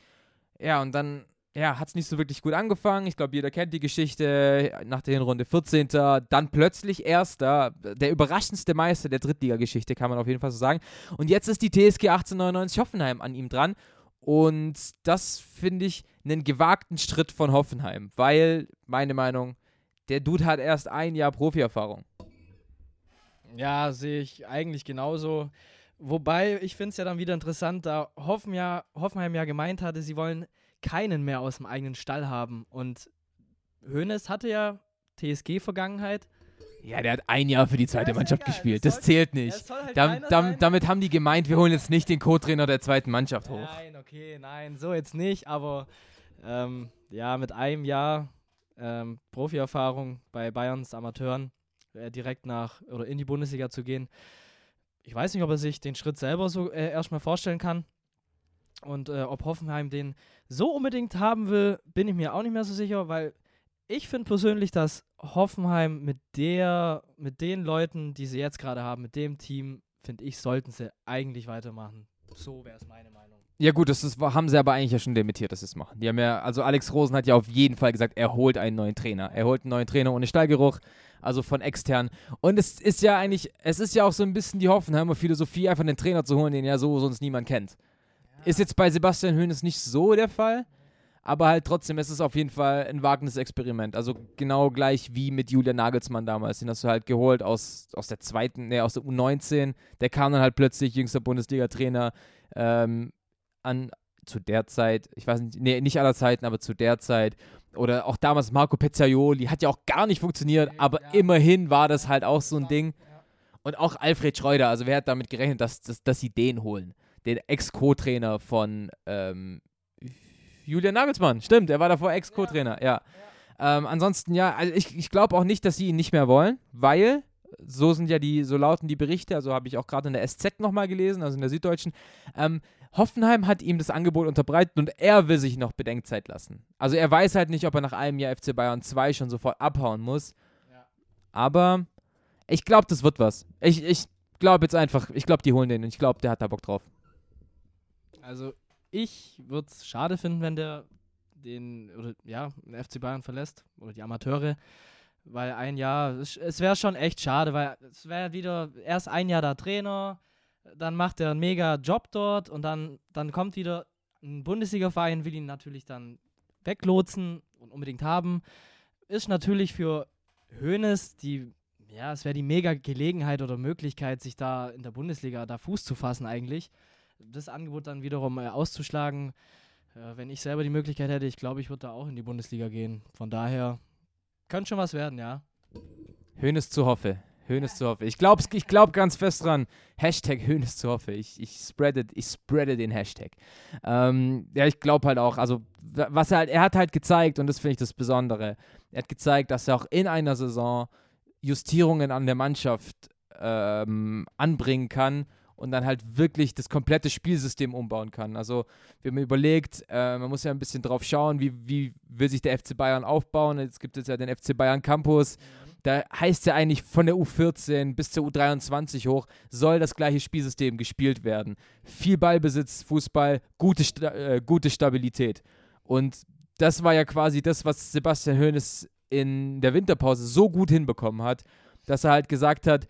Ja, und dann ja, hat es nicht so wirklich gut angefangen. Ich glaube, jeder kennt die Geschichte. Nach der Hinrunde 14. Dann plötzlich Erster. Der überraschendste Meister der Drittligageschichte, kann man auf jeden Fall so sagen. Und jetzt ist die TSG 1899 Hoffenheim an ihm dran. Und das finde ich einen gewagten Schritt von Hoffenheim, weil, meine Meinung, der Dude hat erst ein Jahr Profierfahrung. Ja, sehe ich eigentlich genauso. Wobei, ich finde es ja dann wieder interessant, da Hoffen ja, Hoffenheim ja gemeint hatte, sie wollen keinen mehr aus dem eigenen Stall haben. Und Hoeneß hatte ja TSG-Vergangenheit. Ja, der hat ein Jahr für die zweite ja, Mannschaft egal. gespielt. Das, zählt nicht. Halt Dam, dam, damit haben die gemeint, wir holen jetzt nicht den Co-Trainer der zweiten Mannschaft hoch. Nein, okay, nein, so jetzt nicht. Aber ähm, ja, mit einem Jahr ähm, Profierfahrung bei Bayerns Amateuren äh, direkt nach oder in die Bundesliga zu gehen, ich weiß nicht, ob er sich den Schritt selber so äh, erstmal vorstellen kann. Und äh, ob Hoffenheim den so unbedingt haben will, bin ich mir auch nicht mehr so sicher, weil ich finde persönlich, dass Hoffenheim mit der, mit den Leuten, die sie jetzt gerade haben, mit dem Team, finde ich, sollten sie eigentlich weitermachen. So wäre es meine Meinung. Ja gut, das ist, haben sie aber eigentlich ja schon dementiert, dass sie es machen. Die haben ja, also Alex Rosen hat ja auf jeden Fall gesagt, er holt einen neuen Trainer. Er holt einen neuen Trainer ohne Stallgeruch, also von extern. Und es ist ja eigentlich, es ist ja auch so ein bisschen die Hoffenheimer Philosophie, einfach einen Trainer zu holen, den ja so sonst niemand kennt. Ist jetzt bei Sebastian Hoeneß nicht so der Fall, aber halt trotzdem, es ist auf jeden Fall ein wagendes Experiment. Also genau gleich wie mit Julian Nagelsmann damals. Den hast du halt geholt aus, aus der zweiten, ne, aus der U19. Der kam dann halt plötzlich, jüngster Bundesliga-Trainer, ähm, an, zu der Zeit, ich weiß nicht, nee, nicht aller Zeiten, aber zu der Zeit. Oder auch damals Marco Pezzaioli, hat ja auch gar nicht funktioniert, aber ja. immerhin war das halt auch so ein Ding. Und auch Alfred Schreuder, also wer hat damit gerechnet, dass, dass, dass sie den holen? Den Ex-Co-Trainer von ähm, Julian Nagelsmann, stimmt, er war davor Ex-Co-Trainer, ja. Ähm, ansonsten, ja, also ich, ich glaube auch nicht, dass sie ihn nicht mehr wollen, weil so sind ja die, so lauten die Berichte, also habe ich auch gerade in der SZ nochmal gelesen, also in der Süddeutschen. Ähm, Hoffenheim hat ihm das Angebot unterbreitet und er will sich noch Bedenkzeit lassen. Also er weiß halt nicht, ob er nach einem Jahr FC Bayern 2 schon sofort abhauen muss. Ja. Aber ich glaube, das wird was. Ich, ich glaube jetzt einfach, ich glaube, die holen den und ich glaube, der hat da Bock drauf. Also ich würde es schade finden, wenn der den, oder ja, den FC Bayern verlässt oder die Amateure, weil ein Jahr, es, wäre schon echt schade, weil es wäre wieder erst ein Jahr da Trainer, dann macht er einen mega Job dort und dann, dann kommt wieder ein Bundesliga-Verein, will ihn natürlich dann weglotsen und unbedingt haben. Ist natürlich für Hoeneß die, ja, es wäre die mega Gelegenheit oder Möglichkeit, sich da in der Bundesliga da Fuß zu fassen eigentlich. Das Angebot dann wiederum äh, auszuschlagen, äh, wenn ich selber die Möglichkeit hätte, ich glaube, ich würde da auch in die Bundesliga gehen. Von daher könnte schon was werden, ja. Hönes zu Hoffe. Hönes zu Hoffe. Ich glaube ich glaub ganz fest dran. Hashtag Hönes zu Hoffe. Ich, ich, spreade, ich spreade den Hashtag. Ähm, ja, ich glaube halt auch, also was er halt, er hat halt gezeigt, und das finde ich das Besondere, er hat gezeigt, dass er auch in einer Saison Justierungen an der Mannschaft ähm, anbringen kann und dann halt wirklich das komplette Spielsystem umbauen kann. Also, wir haben überlegt, äh, man muss ja ein bisschen drauf schauen, wie, wie will sich der FC Bayern aufbauen. Jetzt gibt es ja den FC Bayern Campus. Da heißt ja eigentlich von der U14 bis zur U23 hoch, soll das gleiche Spielsystem gespielt werden. Viel Ballbesitz, Fußball, gute, Sta äh, gute Stabilität. Und das war ja quasi das, was Sebastian Hoeneß in der Winterpause so gut hinbekommen hat, dass er halt gesagt hat,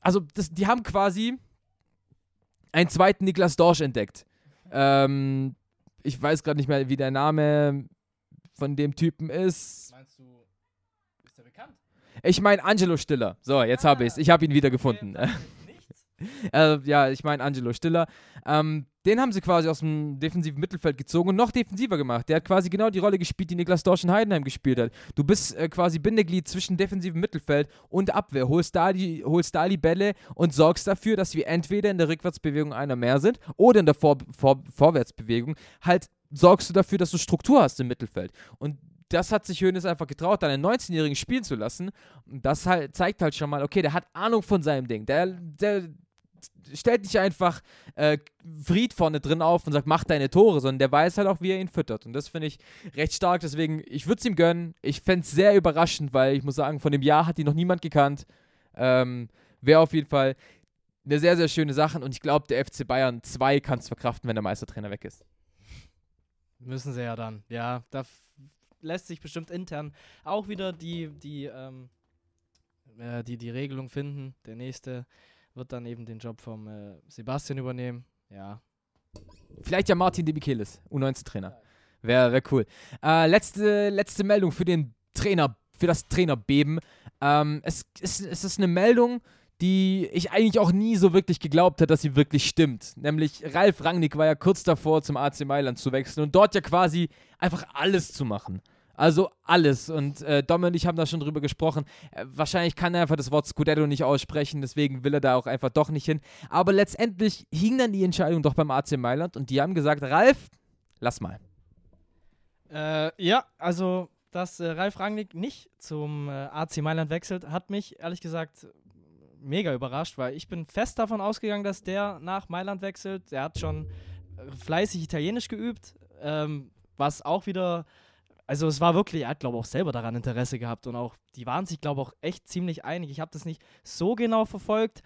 also das, die haben quasi einen zweiten Niklas Dorsch entdeckt. Ähm, ich weiß gerade nicht mehr, wie der Name von dem Typen ist. Meinst du, ist der bekannt? Ich meine Angelo Stiller. So, jetzt habe ich es. Ich habe ihn wieder gefunden. Äh, ja, ich meine Angelo Stiller. Ähm, den haben sie quasi aus dem defensiven Mittelfeld gezogen und noch defensiver gemacht. Der hat quasi genau die Rolle gespielt, die Niklas Dorsch in Heidenheim gespielt hat. Du bist äh, quasi Bindeglied zwischen defensivem Mittelfeld und Abwehr. Holst da, die, holst da die Bälle und sorgst dafür, dass wir entweder in der Rückwärtsbewegung einer mehr sind oder in der Vor Vor Vorwärtsbewegung halt sorgst du dafür, dass du Struktur hast im Mittelfeld. Und das hat sich Hoeneß einfach getraut, dann einen 19-Jährigen spielen zu lassen. Und das halt, zeigt halt schon mal, okay, der hat Ahnung von seinem Ding. Der, der stellt nicht einfach äh, Fried vorne drin auf und sagt, mach deine Tore, sondern der weiß halt auch, wie er ihn füttert. Und das finde ich recht stark. Deswegen, ich würde es ihm gönnen. Ich fände es sehr überraschend, weil ich muss sagen, von dem Jahr hat ihn noch niemand gekannt. Ähm, Wäre auf jeden Fall eine sehr, sehr schöne Sache. Und ich glaube, der FC Bayern 2 kann es verkraften, wenn der Meistertrainer weg ist. Müssen sie ja dann. Ja, da lässt sich bestimmt intern auch wieder die, die, ähm, äh, die, die Regelung finden. Der nächste wird dann eben den Job vom äh, Sebastian übernehmen. Ja. Vielleicht ja Martin de Michelis, U19-Trainer. Wäre wär cool. Äh, letzte, letzte Meldung für den Trainer, für das Trainerbeben. Ähm, es, es, es ist eine Meldung, die ich eigentlich auch nie so wirklich geglaubt hätte, dass sie wirklich stimmt. Nämlich Ralf Rangnick war ja kurz davor, zum AC Mailand zu wechseln und dort ja quasi einfach alles zu machen. Also alles. Und äh, Dom und ich haben da schon drüber gesprochen. Äh, wahrscheinlich kann er einfach das Wort Scudetto nicht aussprechen, deswegen will er da auch einfach doch nicht hin. Aber letztendlich hing dann die Entscheidung doch beim AC Mailand und die haben gesagt, Ralf, lass mal. Äh, ja, also, dass äh, Ralf Rangnick nicht zum äh, AC Mailand wechselt, hat mich ehrlich gesagt mega überrascht, weil ich bin fest davon ausgegangen, dass der nach Mailand wechselt. Er hat schon fleißig Italienisch geübt, ähm, was auch wieder, also es war wirklich, er hat glaube ich auch selber daran Interesse gehabt und auch, die waren sich glaube ich auch echt ziemlich einig. Ich habe das nicht so genau verfolgt.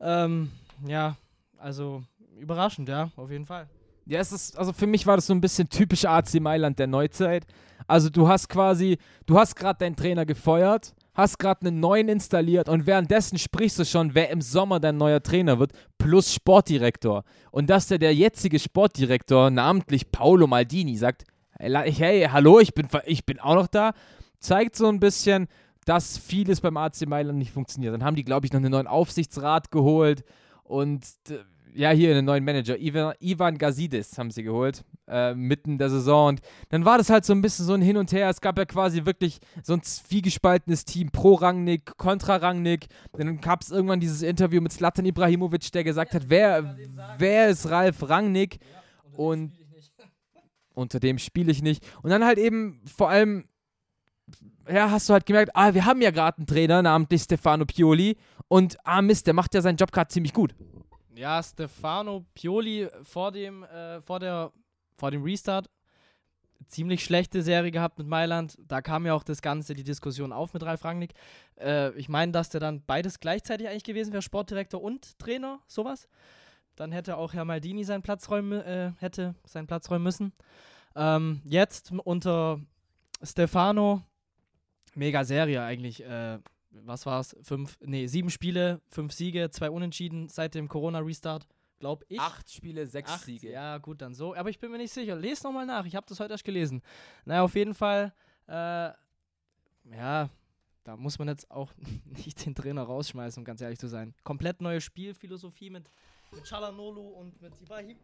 Ähm, ja, also überraschend, ja, auf jeden Fall. Ja, es ist, also für mich war das so ein bisschen typisch AC Mailand der Neuzeit. Also du hast quasi, du hast gerade deinen Trainer gefeuert, hast gerade einen neuen installiert und währenddessen sprichst du schon, wer im Sommer dein neuer Trainer wird, plus Sportdirektor. Und dass der, der jetzige Sportdirektor, namentlich Paolo Maldini, sagt, hey, hallo, ich bin, ich bin auch noch da, zeigt so ein bisschen, dass vieles beim AC Mailand nicht funktioniert. Dann haben die, glaube ich, noch einen neuen Aufsichtsrat geholt und ja, hier einen neuen Manager, Ivan, Ivan Gazidis haben sie geholt, äh, mitten der Saison. Und dann war das halt so ein bisschen so ein Hin und Her. Es gab ja quasi wirklich so ein zwiegespaltenes Team, pro Rangnick, kontra Rangnick. Dann gab es irgendwann dieses Interview mit Zlatan Ibrahimovic, der gesagt hat, wer, wer ist Ralf Rangnick? Und unter dem spiele ich nicht. Und dann halt eben vor allem, ja, hast du halt gemerkt, ah, wir haben ja gerade einen Trainer, namentlich Stefano Pioli. Und ah, Mist, der macht ja seinen Job gerade ziemlich gut. Ja, Stefano Pioli vor dem, äh, vor der, vor dem Restart ziemlich schlechte Serie gehabt mit Mailand. Da kam ja auch das Ganze, die Diskussion auf mit Ralf Rangnick. Äh, ich meine, dass der dann beides gleichzeitig eigentlich gewesen wäre, Sportdirektor und Trainer, sowas. Dann hätte auch Herr Maldini seinen Platz räumen, äh, hätte seinen Platz räumen müssen. Ähm, jetzt unter Stefano, mega Serie eigentlich. Äh, was war es? Fünf, nee, sieben Spiele, fünf Siege, zwei Unentschieden seit dem Corona-Restart, glaube ich. Acht Spiele, sechs Acht, Siege. Ja, gut, dann so. Aber ich bin mir nicht sicher. Lest nochmal nach. Ich habe das heute erst gelesen. Naja, auf jeden Fall, äh, ja, da muss man jetzt auch nicht den Trainer rausschmeißen, um ganz ehrlich zu sein. Komplett neue Spielphilosophie mit, mit Chalanolu und mit Ibrahim.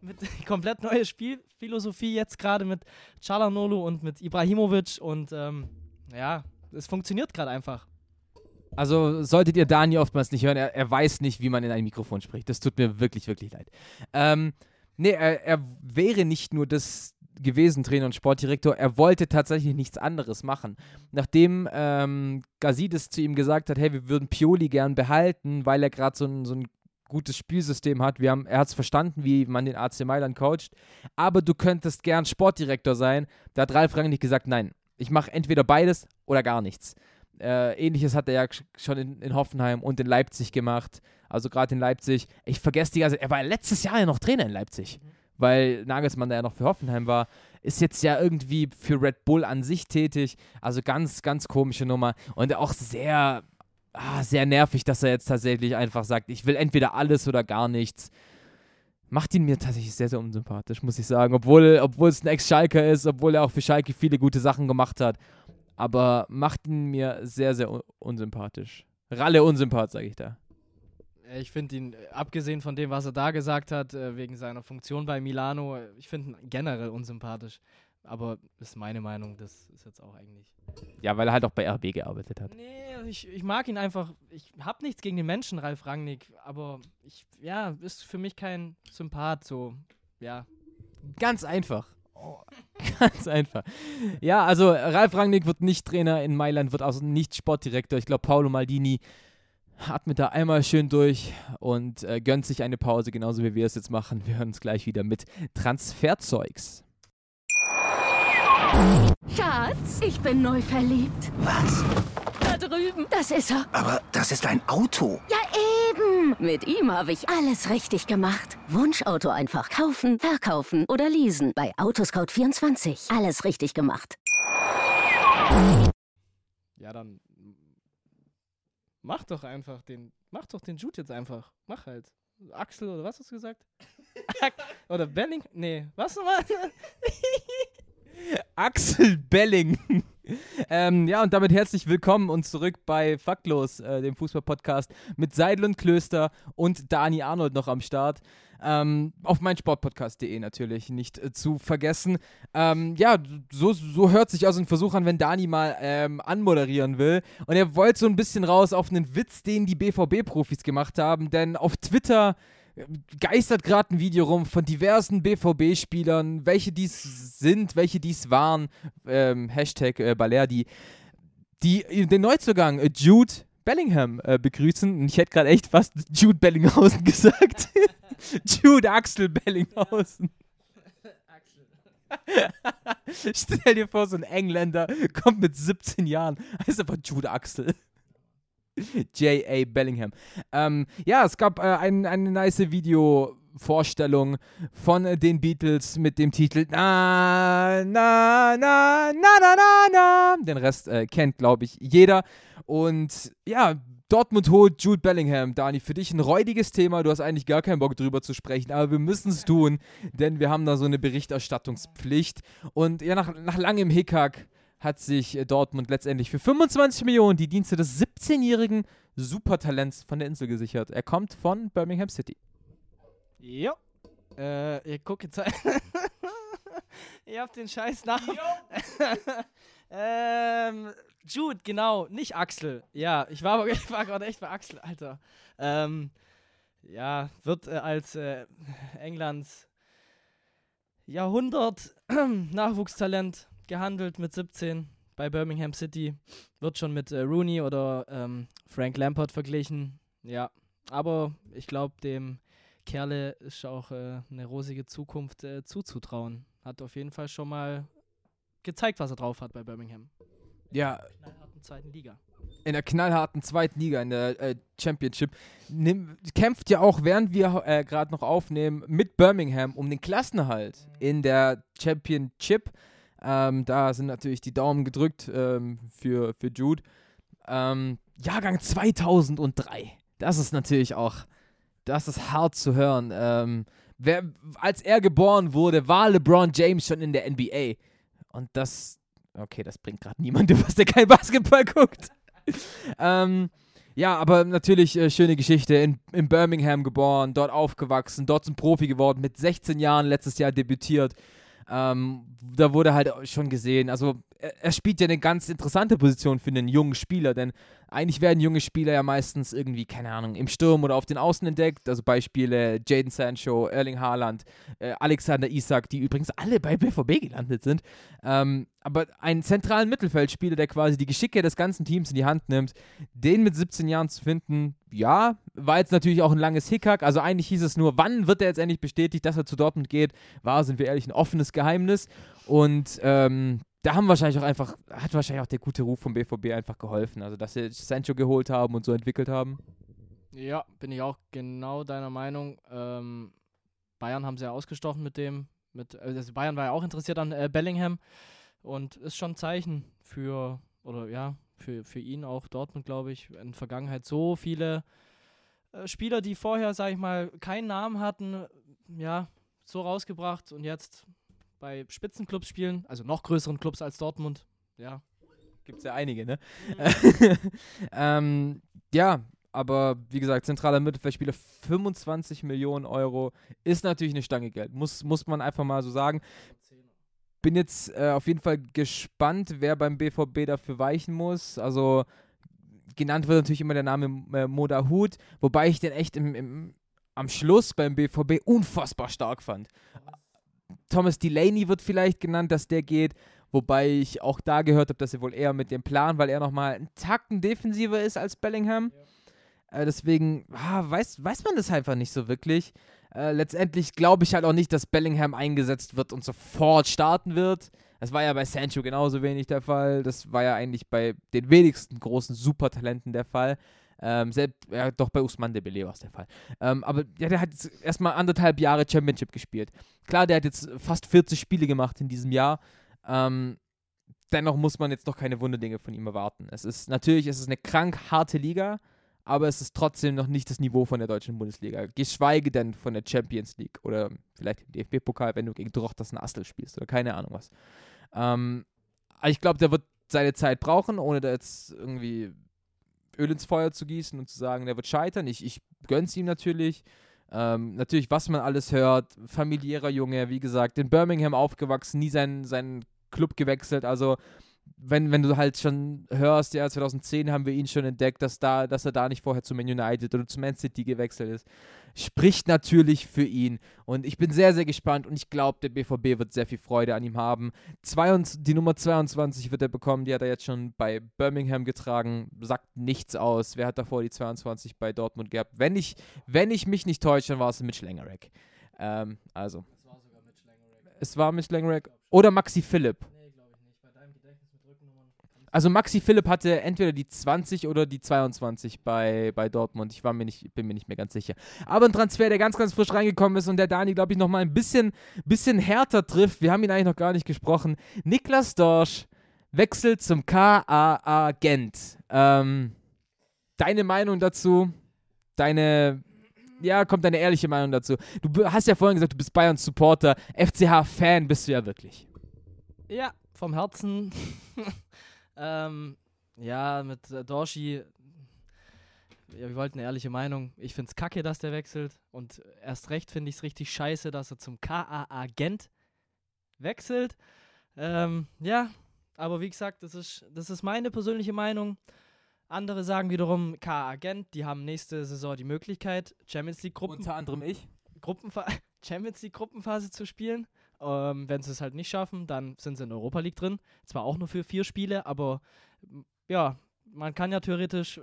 Mit komplett neue Spielphilosophie jetzt gerade mit Chalanolu und mit Ibrahimovic und ähm, ja, es funktioniert gerade einfach. Also solltet ihr Dani oftmals nicht hören, er, er, weiß nicht, wie man in ein Mikrofon spricht. Das tut mir wirklich, wirklich leid. Ähm, nee, er, er wäre nicht nur das gewesen, Trainer und Sportdirektor. Er wollte tatsächlich nichts anderes machen. Nachdem ähm, Gazidis zu ihm gesagt hat, hey, wir würden Pioli gern behalten, weil er gerade so so ein gutes Spielsystem hat. Wir haben, er hat es verstanden, wie man den AC Mailand coacht. Aber du könntest gern Sportdirektor sein. Da hat Ralf Rangnick gesagt, nein, ich mache entweder beides oder gar nichts. Äh, Ähnliches hat er ja schon in, in, Hoffenheim und in Leipzig gemacht. Also gerade in Leipzig. Ich vergesse die, also er war letztes Jahr ja noch Trainer in Leipzig, mhm. weil Nagelsmann da ja noch für Hoffenheim war. Ist jetzt ja irgendwie für Red Bull an sich tätig. Also ganz, ganz komische Nummer. Und auch sehr, ah, sehr nervig, dass er jetzt tatsächlich einfach sagt, ich will entweder alles oder gar nichts macht ihn mir tatsächlich sehr, sehr unsympathisch, muss ich sagen. Obwohl, obwohl es ein Ex-Schalker ist, obwohl er auch für Schalke viele gute Sachen gemacht hat aber macht ihn mir sehr, sehr un unsympathisch. Ralle unsympath, sage ich da. Ich finde ihn, äh, abgesehen von dem, was er da gesagt hat, äh, wegen seiner Funktion bei Milano, äh, ich finde ihn generell unsympathisch. Aber das ist meine Meinung, das ist jetzt auch eigentlich. Ja, weil er halt auch bei RB gearbeitet hat. Nee, ich, ich mag ihn einfach. Ich habe nichts gegen den Menschen, Ralf Rangnick, aber ich, ja, ist für mich kein Sympath, so, ja. Ganz einfach. Oh, ganz einfach. Ja, also Ralf Rangnick wird nicht Trainer in Mailand, wird also nicht Sportdirektor. Ich glaube, Paolo Maldini atmet da einmal schön durch und äh, gönnt sich eine Pause, genauso wie wir es jetzt machen. Wir hören uns gleich wieder mit Transferzeugs. Schatz, ich bin neu verliebt. Was? Da drüben. Das ist er. Aber das ist ein Auto. Ja, eben. Mit ihm habe ich alles richtig gemacht. Wunschauto einfach kaufen, verkaufen oder leasen. Bei Autoscout24. Alles richtig gemacht. Ja, dann mach doch einfach den. Mach doch den Jude jetzt einfach. Mach halt. Axel oder was hast du gesagt? oder Belling? Nee, was nochmal? Axel Belling. ähm, ja, und damit herzlich willkommen und zurück bei Faktlos, äh, dem Fußball-Podcast mit Seidel und Klöster und Dani Arnold noch am Start. Ähm, auf meinsportpodcast.de natürlich nicht äh, zu vergessen. Ähm, ja, so, so hört sich also ein Versuch an, wenn Dani mal ähm, anmoderieren will. Und er wollte so ein bisschen raus auf einen Witz, den die BVB-Profis gemacht haben, denn auf Twitter geistert gerade ein Video rum von diversen BVB-Spielern, welche dies sind, welche dies waren, ähm, Hashtag äh, Balerdi, die den Neuzugang äh, Jude Bellingham äh, begrüßen. Und ich hätte gerade echt fast Jude Bellinghausen gesagt. Jude Axel Bellinghausen. Stell dir vor, so ein Engländer kommt mit 17 Jahren, heißt einfach Jude Axel. J.A. Bellingham. Ähm, ja, es gab äh, ein, ein nice Video Vorstellung von den Beatles mit dem Titel Na, na, na, na, na, na, na. Den Rest äh, kennt, glaube ich, jeder. Und ja, Dortmund holt Jude Bellingham. Dani, für dich ein räudiges Thema. Du hast eigentlich gar keinen Bock drüber zu sprechen, aber wir müssen es tun, denn wir haben da so eine Berichterstattungspflicht. Und ja, nach, nach langem Hickhack hat sich Dortmund letztendlich für 25 Millionen die Dienste des 17-jährigen Supertalents von der Insel gesichert. Er kommt von Birmingham City. Jo. Äh, ihr guckt jetzt. ihr habt den scheiß Namen. ähm, Jude, genau, nicht Axel. Ja, ich war, ich war gerade echt bei Axel, Alter. Ähm, ja, wird äh, als äh, Englands Jahrhundert-Nachwuchstalent gehandelt mit 17 bei Birmingham City. Wird schon mit äh, Rooney oder ähm, Frank Lampard verglichen. Ja, aber ich glaube, dem Kerle ist auch äh, eine rosige Zukunft äh, zuzutrauen. Hat auf jeden Fall schon mal gezeigt, was er drauf hat bei Birmingham. Ja, knallharten zweiten Liga. in der knallharten zweiten Liga, in der äh, Championship, nimm, kämpft ja auch, während wir äh, gerade noch aufnehmen, mit Birmingham um den Klassenerhalt in der Championship. Ähm, da sind natürlich die Daumen gedrückt ähm, für, für Jude. Ähm, Jahrgang 2003. Das ist natürlich auch, das ist hart zu hören. Ähm, wer, als er geboren wurde, war LeBron James schon in der NBA. Und das, okay, das bringt gerade niemandem was, der kein Basketball guckt. ähm, ja, aber natürlich äh, schöne Geschichte. In, in Birmingham geboren, dort aufgewachsen, dort zum Profi geworden, mit 16 Jahren letztes Jahr debütiert. Ähm, da wurde halt schon gesehen, also er, er spielt ja eine ganz interessante Position für einen jungen Spieler, denn eigentlich werden junge Spieler ja meistens irgendwie, keine Ahnung, im Sturm oder auf den Außen entdeckt. Also Beispiele Jaden Sancho, Erling Haaland, äh, Alexander Isak, die übrigens alle bei BVB gelandet sind. Ähm, aber einen zentralen Mittelfeldspieler, der quasi die Geschicke des ganzen Teams in die Hand nimmt, den mit 17 Jahren zu finden, ja, war jetzt natürlich auch ein langes Hickhack. Also eigentlich hieß es nur, wann wird er jetzt endlich bestätigt, dass er zu Dortmund geht, war, sind wir ehrlich, ein offenes Geheimnis. Und ähm, da haben wahrscheinlich auch einfach, hat wahrscheinlich auch der gute Ruf vom BVB einfach geholfen. Also, dass sie Sancho geholt haben und so entwickelt haben. Ja, bin ich auch genau deiner Meinung. Ähm, Bayern haben sie ja ausgestochen mit dem. Mit, also Bayern war ja auch interessiert an äh, Bellingham und ist schon ein Zeichen für, oder ja, für, für ihn auch Dortmund, glaube ich, in der Vergangenheit so viele äh, Spieler, die vorher, sage ich mal, keinen Namen hatten, ja, so rausgebracht und jetzt bei Spitzenclubs spielen, also noch größeren Clubs als Dortmund. Ja, Gibt es ja einige, ne? ähm, ja, aber wie gesagt, zentraler Mittelfeldspieler, 25 Millionen Euro ist natürlich eine Stange Geld. Muss, muss man einfach mal so sagen. Bin jetzt äh, auf jeden Fall gespannt, wer beim BVB dafür weichen muss. Also genannt wird natürlich immer der Name äh, Moda Hut, wobei ich den echt im, im, am Schluss beim BVB unfassbar stark fand. Thomas Delaney wird vielleicht genannt, dass der geht. Wobei ich auch da gehört habe, dass er wohl eher mit dem Plan, weil er nochmal einen Takten defensiver ist als Bellingham. Äh, deswegen ah, weiß, weiß man das einfach nicht so wirklich. Äh, letztendlich glaube ich halt auch nicht, dass Bellingham eingesetzt wird und sofort starten wird. Das war ja bei Sancho genauso wenig der Fall. Das war ja eigentlich bei den wenigsten großen Supertalenten der Fall. Ähm, selbst, ja, doch bei Usman Dembele war es der Fall. Ähm, aber ja, der hat jetzt erstmal anderthalb Jahre Championship gespielt. Klar, der hat jetzt fast 40 Spiele gemacht in diesem Jahr. Ähm, dennoch muss man jetzt noch keine Wunderdinge von ihm erwarten. Es ist natürlich, es ist eine krank harte Liga, aber es ist trotzdem noch nicht das Niveau von der deutschen Bundesliga. Geschweige denn von der Champions League oder vielleicht im DFB-Pokal, wenn du gegen Drochtersen Astel spielst oder keine Ahnung was. Ähm, ich glaube, der wird seine Zeit brauchen, ohne da jetzt irgendwie Öl ins Feuer zu gießen und zu sagen, der wird scheitern. Ich, ich gönn's ihm natürlich. Ähm, natürlich, was man alles hört, familiärer Junge, wie gesagt, in Birmingham aufgewachsen, nie seinen, seinen Club gewechselt. Also, wenn, wenn du halt schon hörst, ja, 2010 haben wir ihn schon entdeckt, dass, da, dass er da nicht vorher zu Man United oder zu Man City gewechselt ist, spricht natürlich für ihn. Und ich bin sehr, sehr gespannt und ich glaube, der BVB wird sehr viel Freude an ihm haben. Zwei, die Nummer 22 wird er bekommen, die hat er jetzt schon bei Birmingham getragen, sagt nichts aus. Wer hat davor die 22 bei Dortmund gehabt? Wenn ich, wenn ich mich nicht täusche, dann war es Mitch Langerack. Ähm, also. Das war sogar mit Schlangenreck. Es war Mitch Langerack oder Maxi Philipp. Nee, glaube ich nicht. Bei deinem Gedächtnis mit Rückennummern. Also Maxi Philipp hatte entweder die 20 oder die 22 bei, bei Dortmund. Ich war mir nicht, bin mir nicht mehr ganz sicher. Aber ein Transfer, der ganz, ganz frisch reingekommen ist und der Dani, glaube ich, nochmal ein bisschen, bisschen härter trifft. Wir haben ihn eigentlich noch gar nicht gesprochen. Niklas Dorsch wechselt zum KAA Gent. Ähm, deine Meinung dazu? Deine, ja, kommt deine ehrliche Meinung dazu? Du hast ja vorhin gesagt, du bist Bayern-Supporter. FCH-Fan bist du ja wirklich. Ja, vom Herzen. ähm, ja, mit äh, Dorshi, ja, wir wollten eine ehrliche Meinung. Ich finde es kacke, dass der wechselt. Und erst recht finde ich es richtig scheiße, dass er zum KAA Gent wechselt. Ähm, ja, aber wie gesagt, das ist, das ist meine persönliche Meinung. Andere sagen wiederum, KAA Gent, die haben nächste Saison die Möglichkeit, Champions League Gruppen. Unter anderem ich. Gruppenfa Champions League Gruppenphase zu spielen. Ähm, wenn sie es halt nicht schaffen, dann sind sie in Europa League drin. Zwar auch nur für vier Spiele, aber ja, man kann ja theoretisch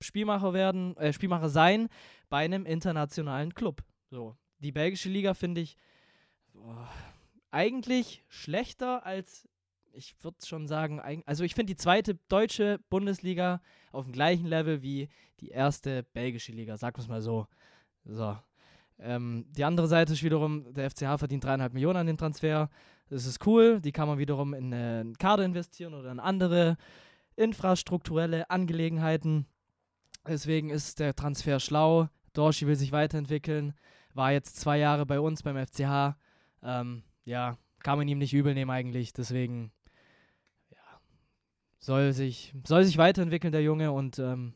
Spielmacher werden, äh, Spielmacher sein bei einem internationalen Club. So. Die belgische Liga finde ich oh, eigentlich schlechter als, ich würde schon sagen, also ich finde die zweite deutsche Bundesliga auf dem gleichen Level wie die erste belgische Liga, wir es mal so. So. Ähm, die andere Seite ist wiederum, der FCH verdient dreieinhalb Millionen an dem Transfer. Das ist cool. Die kann man wiederum in einen Kader investieren oder in andere infrastrukturelle Angelegenheiten. Deswegen ist der Transfer schlau. Dorschi will sich weiterentwickeln. War jetzt zwei Jahre bei uns beim FCH. Ähm, ja, kann man ihm nicht übel nehmen eigentlich. Deswegen, ja, soll sich, soll sich weiterentwickeln, der Junge, und ähm,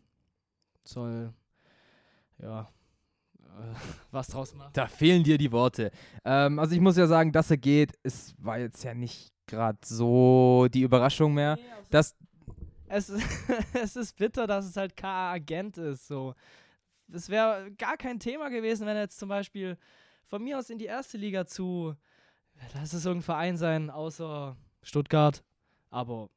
soll, ja, was draus machen. Da fehlen dir die Worte. Ähm, also ich muss ja sagen, dass er geht, es war jetzt ja nicht gerade so die Überraschung mehr. Das, Es, ist- es ist bitter, dass es halt KA-Agent ist. So. Es wäre gar kein Thema gewesen, wenn er jetzt zum Beispiel von mir aus in die erste Liga zu, lass es irgendein Verein sein, außer Stuttgart. Aber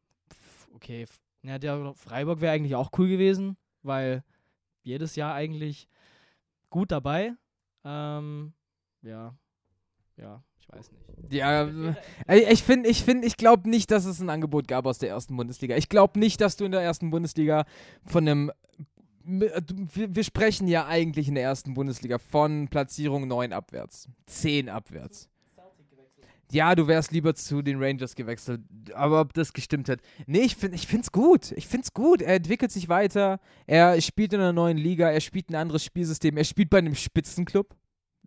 okay, ja, der Freiburg wäre eigentlich auch cool gewesen, weil jedes Jahr eigentlich gut dabei. Ähm, ja, ja, ich weiß nicht. ja, äh, ich finde, ich finde, ich glaube nicht, dass es ein Angebot gab aus der ersten Bundesliga. Ich glaube nicht, dass du in der ersten Bundesliga von einem wir, wir sprechen ja eigentlich in der ersten Bundesliga von Platzierung 9 abwärts, 10 abwärts. Ja, du wärst lieber zu den Rangers gewechselt, aber ob das gestimmt hat. Nee, ich finde es gut. Ich finde es gut. Er entwickelt sich weiter. Er spielt in einer neuen Liga. Er spielt ein anderes Spielsystem. Er spielt bei einem Spitzenclub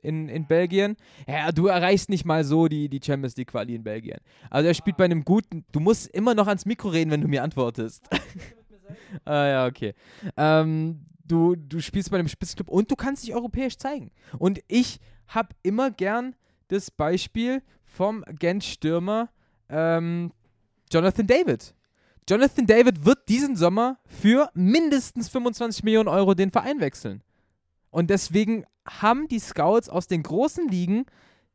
in, in Belgien. Ja, du erreichst nicht mal so die, die Champions League Quali in Belgien. Also er spielt bei einem guten. Du musst immer noch ans Mikro reden, wenn du mir antwortest. ah ja, okay. Ähm, du, du spielst bei einem Spitzenclub und du kannst dich europäisch zeigen. Und ich habe immer gern das Beispiel vom Gent-Stürmer ähm, Jonathan David. Jonathan David wird diesen Sommer für mindestens 25 Millionen Euro den Verein wechseln. Und deswegen haben die Scouts aus den großen Ligen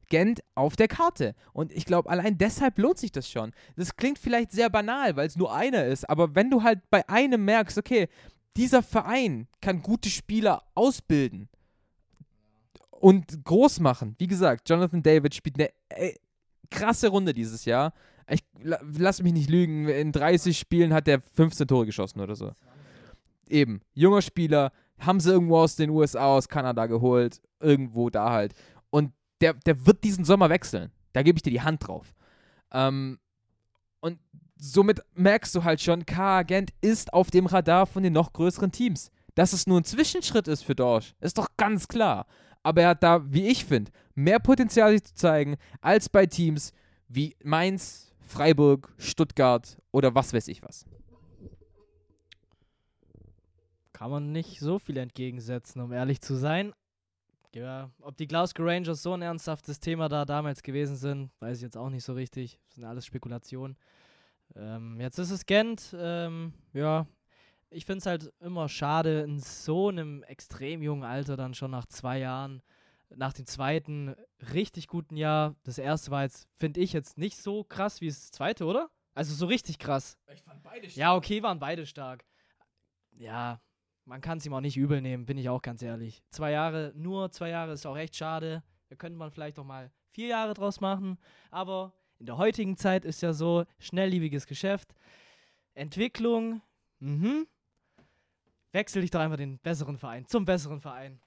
Gent auf der Karte. Und ich glaube, allein deshalb lohnt sich das schon. Das klingt vielleicht sehr banal, weil es nur einer ist, aber wenn du halt bei einem merkst, okay, dieser Verein kann gute Spieler ausbilden und groß machen. Wie gesagt, Jonathan David spielt eine krasse Runde dieses Jahr. Ich la- lass mich nicht lügen, in 30 Spielen hat er 15 Tore geschossen oder so. Eben, junger Spieler, haben sie irgendwo aus den USA, aus Kanada geholt, irgendwo da halt. Und der, der wird diesen Sommer wechseln. Da gebe ich dir die Hand drauf. Ähm, und somit merkst du halt schon, K. Gent ist auf dem Radar von den noch größeren Teams. Dass es nur ein Zwischenschritt ist für Dorsch, ist doch ganz klar. Aber er hat da, wie ich finde, mehr Potenzial sich zu zeigen, als bei Teams wie Mainz, Freiburg, Stuttgart oder was weiß ich was. Kann man nicht so viel entgegensetzen, um ehrlich zu sein. Ja, ob die Glasgow Rangers so ein ernsthaftes Thema da damals gewesen sind, weiß ich jetzt auch nicht so richtig. Das sind alles Spekulationen. Ähm, jetzt ist es Gent. Ähm, ja, ich finde es halt immer schade, in so einem extrem jungen Alter dann schon nach zwei Jahren, nach dem zweiten richtig guten Jahr. Das erste war jetzt, finde ich, jetzt nicht so krass wie das zweite, oder? Also so richtig krass. Ich fand beide Ja, okay, waren beide stark. Ja, man kann es ihm auch nicht übel nehmen, bin ich auch ganz ehrlich. Zwei Jahre, nur zwei Jahre ist auch echt schade. Da könnte man vielleicht auch mal vier Jahre draus machen. Aber in der heutigen Zeit ist ja so schnellliebiges Geschäft. Entwicklung, mhm. Wechsel dich doch einfach den besseren Verein, zum besseren Verein.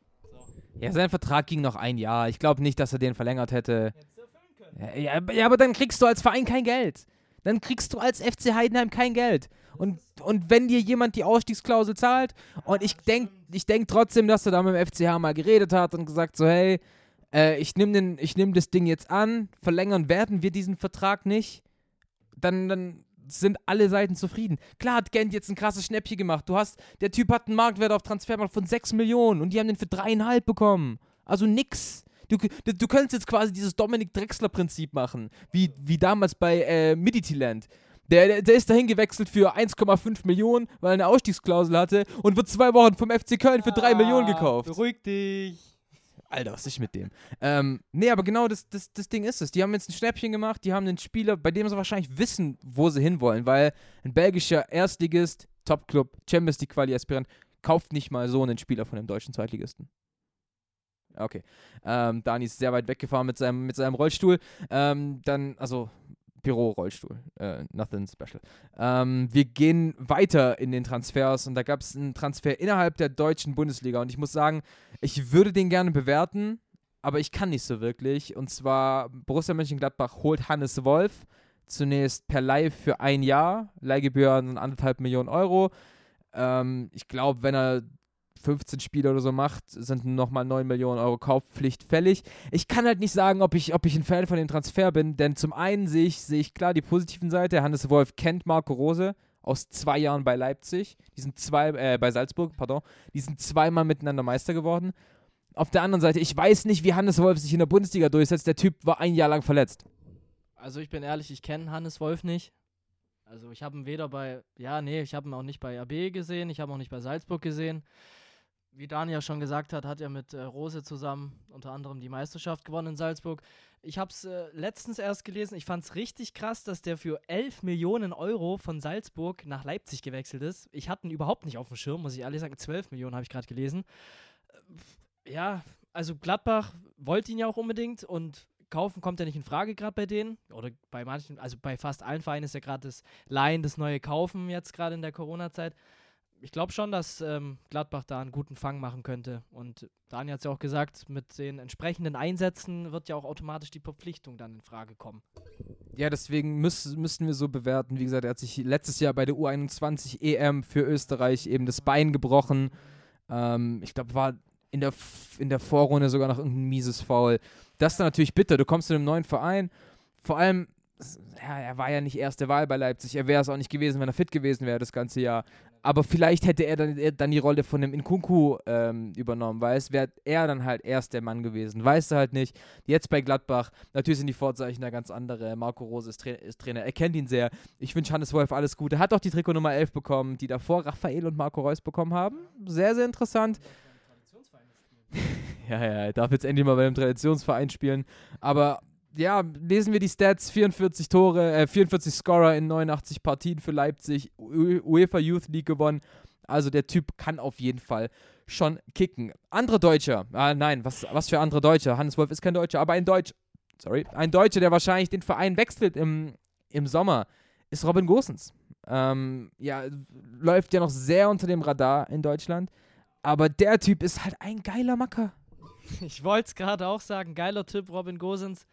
Ja, sein Vertrag ging noch ein Jahr. Ich glaube nicht, dass er den verlängert hätte. Ja, ja, aber dann kriegst du als Verein kein Geld. Dann kriegst du als FC Heidenheim kein Geld. Und, und wenn dir jemand die Ausstiegsklausel zahlt, und ich denke ich denk trotzdem, dass er da mit dem FCH mal geredet hat und gesagt so, hey, äh, ich nehme nehm das Ding jetzt an, verlängern werden wir diesen Vertrag nicht, dann, dann sind alle Seiten zufrieden. Klar hat Gent jetzt ein krasses Schnäppchen gemacht. Du hast, der Typ hat einen Marktwert auf Transfermarkt von 6 Millionen und die haben den für dreieinhalb bekommen. Also nix. Du, du, du könntest jetzt quasi dieses Dominik Drexler-Prinzip machen, wie, wie damals bei äh, Midtjylland. Der, der, der ist dahin gewechselt für 1,5 Millionen, weil er eine Ausstiegsklausel hatte und wird zwei Wochen vom FC Köln für 3 Millionen gekauft. Beruhig dich. Alter, was ist mit dem? Ähm, nee, aber genau das, das, das Ding ist es. Die haben jetzt ein Schnäppchen gemacht, die haben einen Spieler, bei dem sie wahrscheinlich wissen, wo sie hinwollen, weil ein belgischer Erstligist, Topclub, Champions League Quali Aspirant, kauft nicht mal so einen Spieler von einem deutschen Zweitligisten. Okay. Ähm, Dani ist sehr weit weggefahren mit seinem, mit seinem Rollstuhl. Ähm, dann, also Büro-Rollstuhl, äh, nothing special. Ähm, wir gehen weiter in den Transfers und da gab es einen Transfer innerhalb der deutschen Bundesliga und ich muss sagen, ich würde den gerne bewerten, aber ich kann nicht so wirklich. Und zwar Borussia Mönchengladbach holt Hannes Wolf zunächst per Leih für ein Jahr, Leihgebühren anderthalb Millionen Euro. Ähm, ich glaube, wenn er 15 Spiele oder so macht, sind nochmal 9 Millionen Euro Kaufpflicht fällig. Ich kann halt nicht sagen, ob ich, ob ich ein Fan von dem Transfer bin, denn zum einen sehe ich, sehe ich klar die positiven Seite. Hannes Wolf kennt Marco Rose aus zwei Jahren bei Leipzig. Die sind zwei, äh, bei Salzburg, pardon. Die sind zweimal miteinander Meister geworden. Auf der anderen Seite, ich weiß nicht, wie Hannes Wolf sich in der Bundesliga durchsetzt. Der Typ war ein Jahr lang verletzt. Also ich bin ehrlich, ich kenne Hannes Wolf nicht. Also ich habe ihn weder bei, ja, nee, ich habe ihn auch nicht bei AB gesehen, ich habe ihn auch nicht bei Salzburg gesehen. Wie Daniel schon gesagt hat, hat er mit äh, Rose zusammen unter anderem die Meisterschaft gewonnen in Salzburg. Ich habe es äh, letztens erst gelesen, ich fand es richtig krass, dass der für 11 Millionen Euro von Salzburg nach Leipzig gewechselt ist. Ich hatte ihn überhaupt nicht auf dem Schirm, muss ich ehrlich sagen. 12 Millionen habe ich gerade gelesen. Äh, ja, also Gladbach wollte ihn ja auch unbedingt und kaufen kommt ja nicht in Frage gerade bei denen. Oder bei manchen, also bei fast allen Vereinen ist ja gerade das Leihen, das neue Kaufen jetzt gerade in der Corona-Zeit. Ich glaube schon, dass ähm, Gladbach da einen guten Fang machen könnte. Und Daniel hat es ja auch gesagt, mit den entsprechenden Einsätzen wird ja auch automatisch die Verpflichtung dann in Frage kommen. Ja, deswegen müß, müssten wir so bewerten. Wie gesagt, er hat sich letztes Jahr bei der U21 EM E für Österreich eben das Bein gebrochen. Ähm, ich glaube, war in der, in der Vorrunde sogar noch irgendein mieses Foul. Das ist dann natürlich bitter. Du kommst zu einem neuen Verein. Vor allem, ja, er war ja nicht erste Wahl bei Leipzig. Er wäre es auch nicht gewesen, wenn er fit gewesen wäre das ganze Jahr. Aber vielleicht hätte er dann, dann die Rolle von dem Inkunku ähm, übernommen, weil es wäre er dann halt erst der Mann gewesen. Weißt du halt nicht. Jetzt bei Gladbach, natürlich sind die Vorzeichen da ganz andere. Marco Rose ist, Tra ist Trainer, er kennt ihn sehr. Ich wünsche Hannes Wolf alles Gute. Hat auch die Trikot Nummer 11 bekommen, die davor Raphael und Marco Reus bekommen haben. Sehr, sehr interessant. ja, ja, er darf jetzt endlich mal bei einem Traditionsverein spielen. Aber ja, lesen wir die Stats: 44 Tore, äh, 44 Scorer in 89 Partien für Leipzig, UEFA Youth League gewonnen. Also der Typ kann auf jeden Fall schon kicken. Andere Deutscher, ah nein, was, was für andere Deutsche? Hannes Wolf ist kein Deutscher, aber ein Deutsch, sorry, ein Deutscher, der wahrscheinlich den Verein wechselt im, im Sommer, ist Robin Gosens. Ähm, ja, läuft ja noch sehr unter dem Radar in Deutschland, aber der Typ ist halt ein geiler Macker. Ich wollte es gerade auch sagen, geiler Typ, Robin Gosens.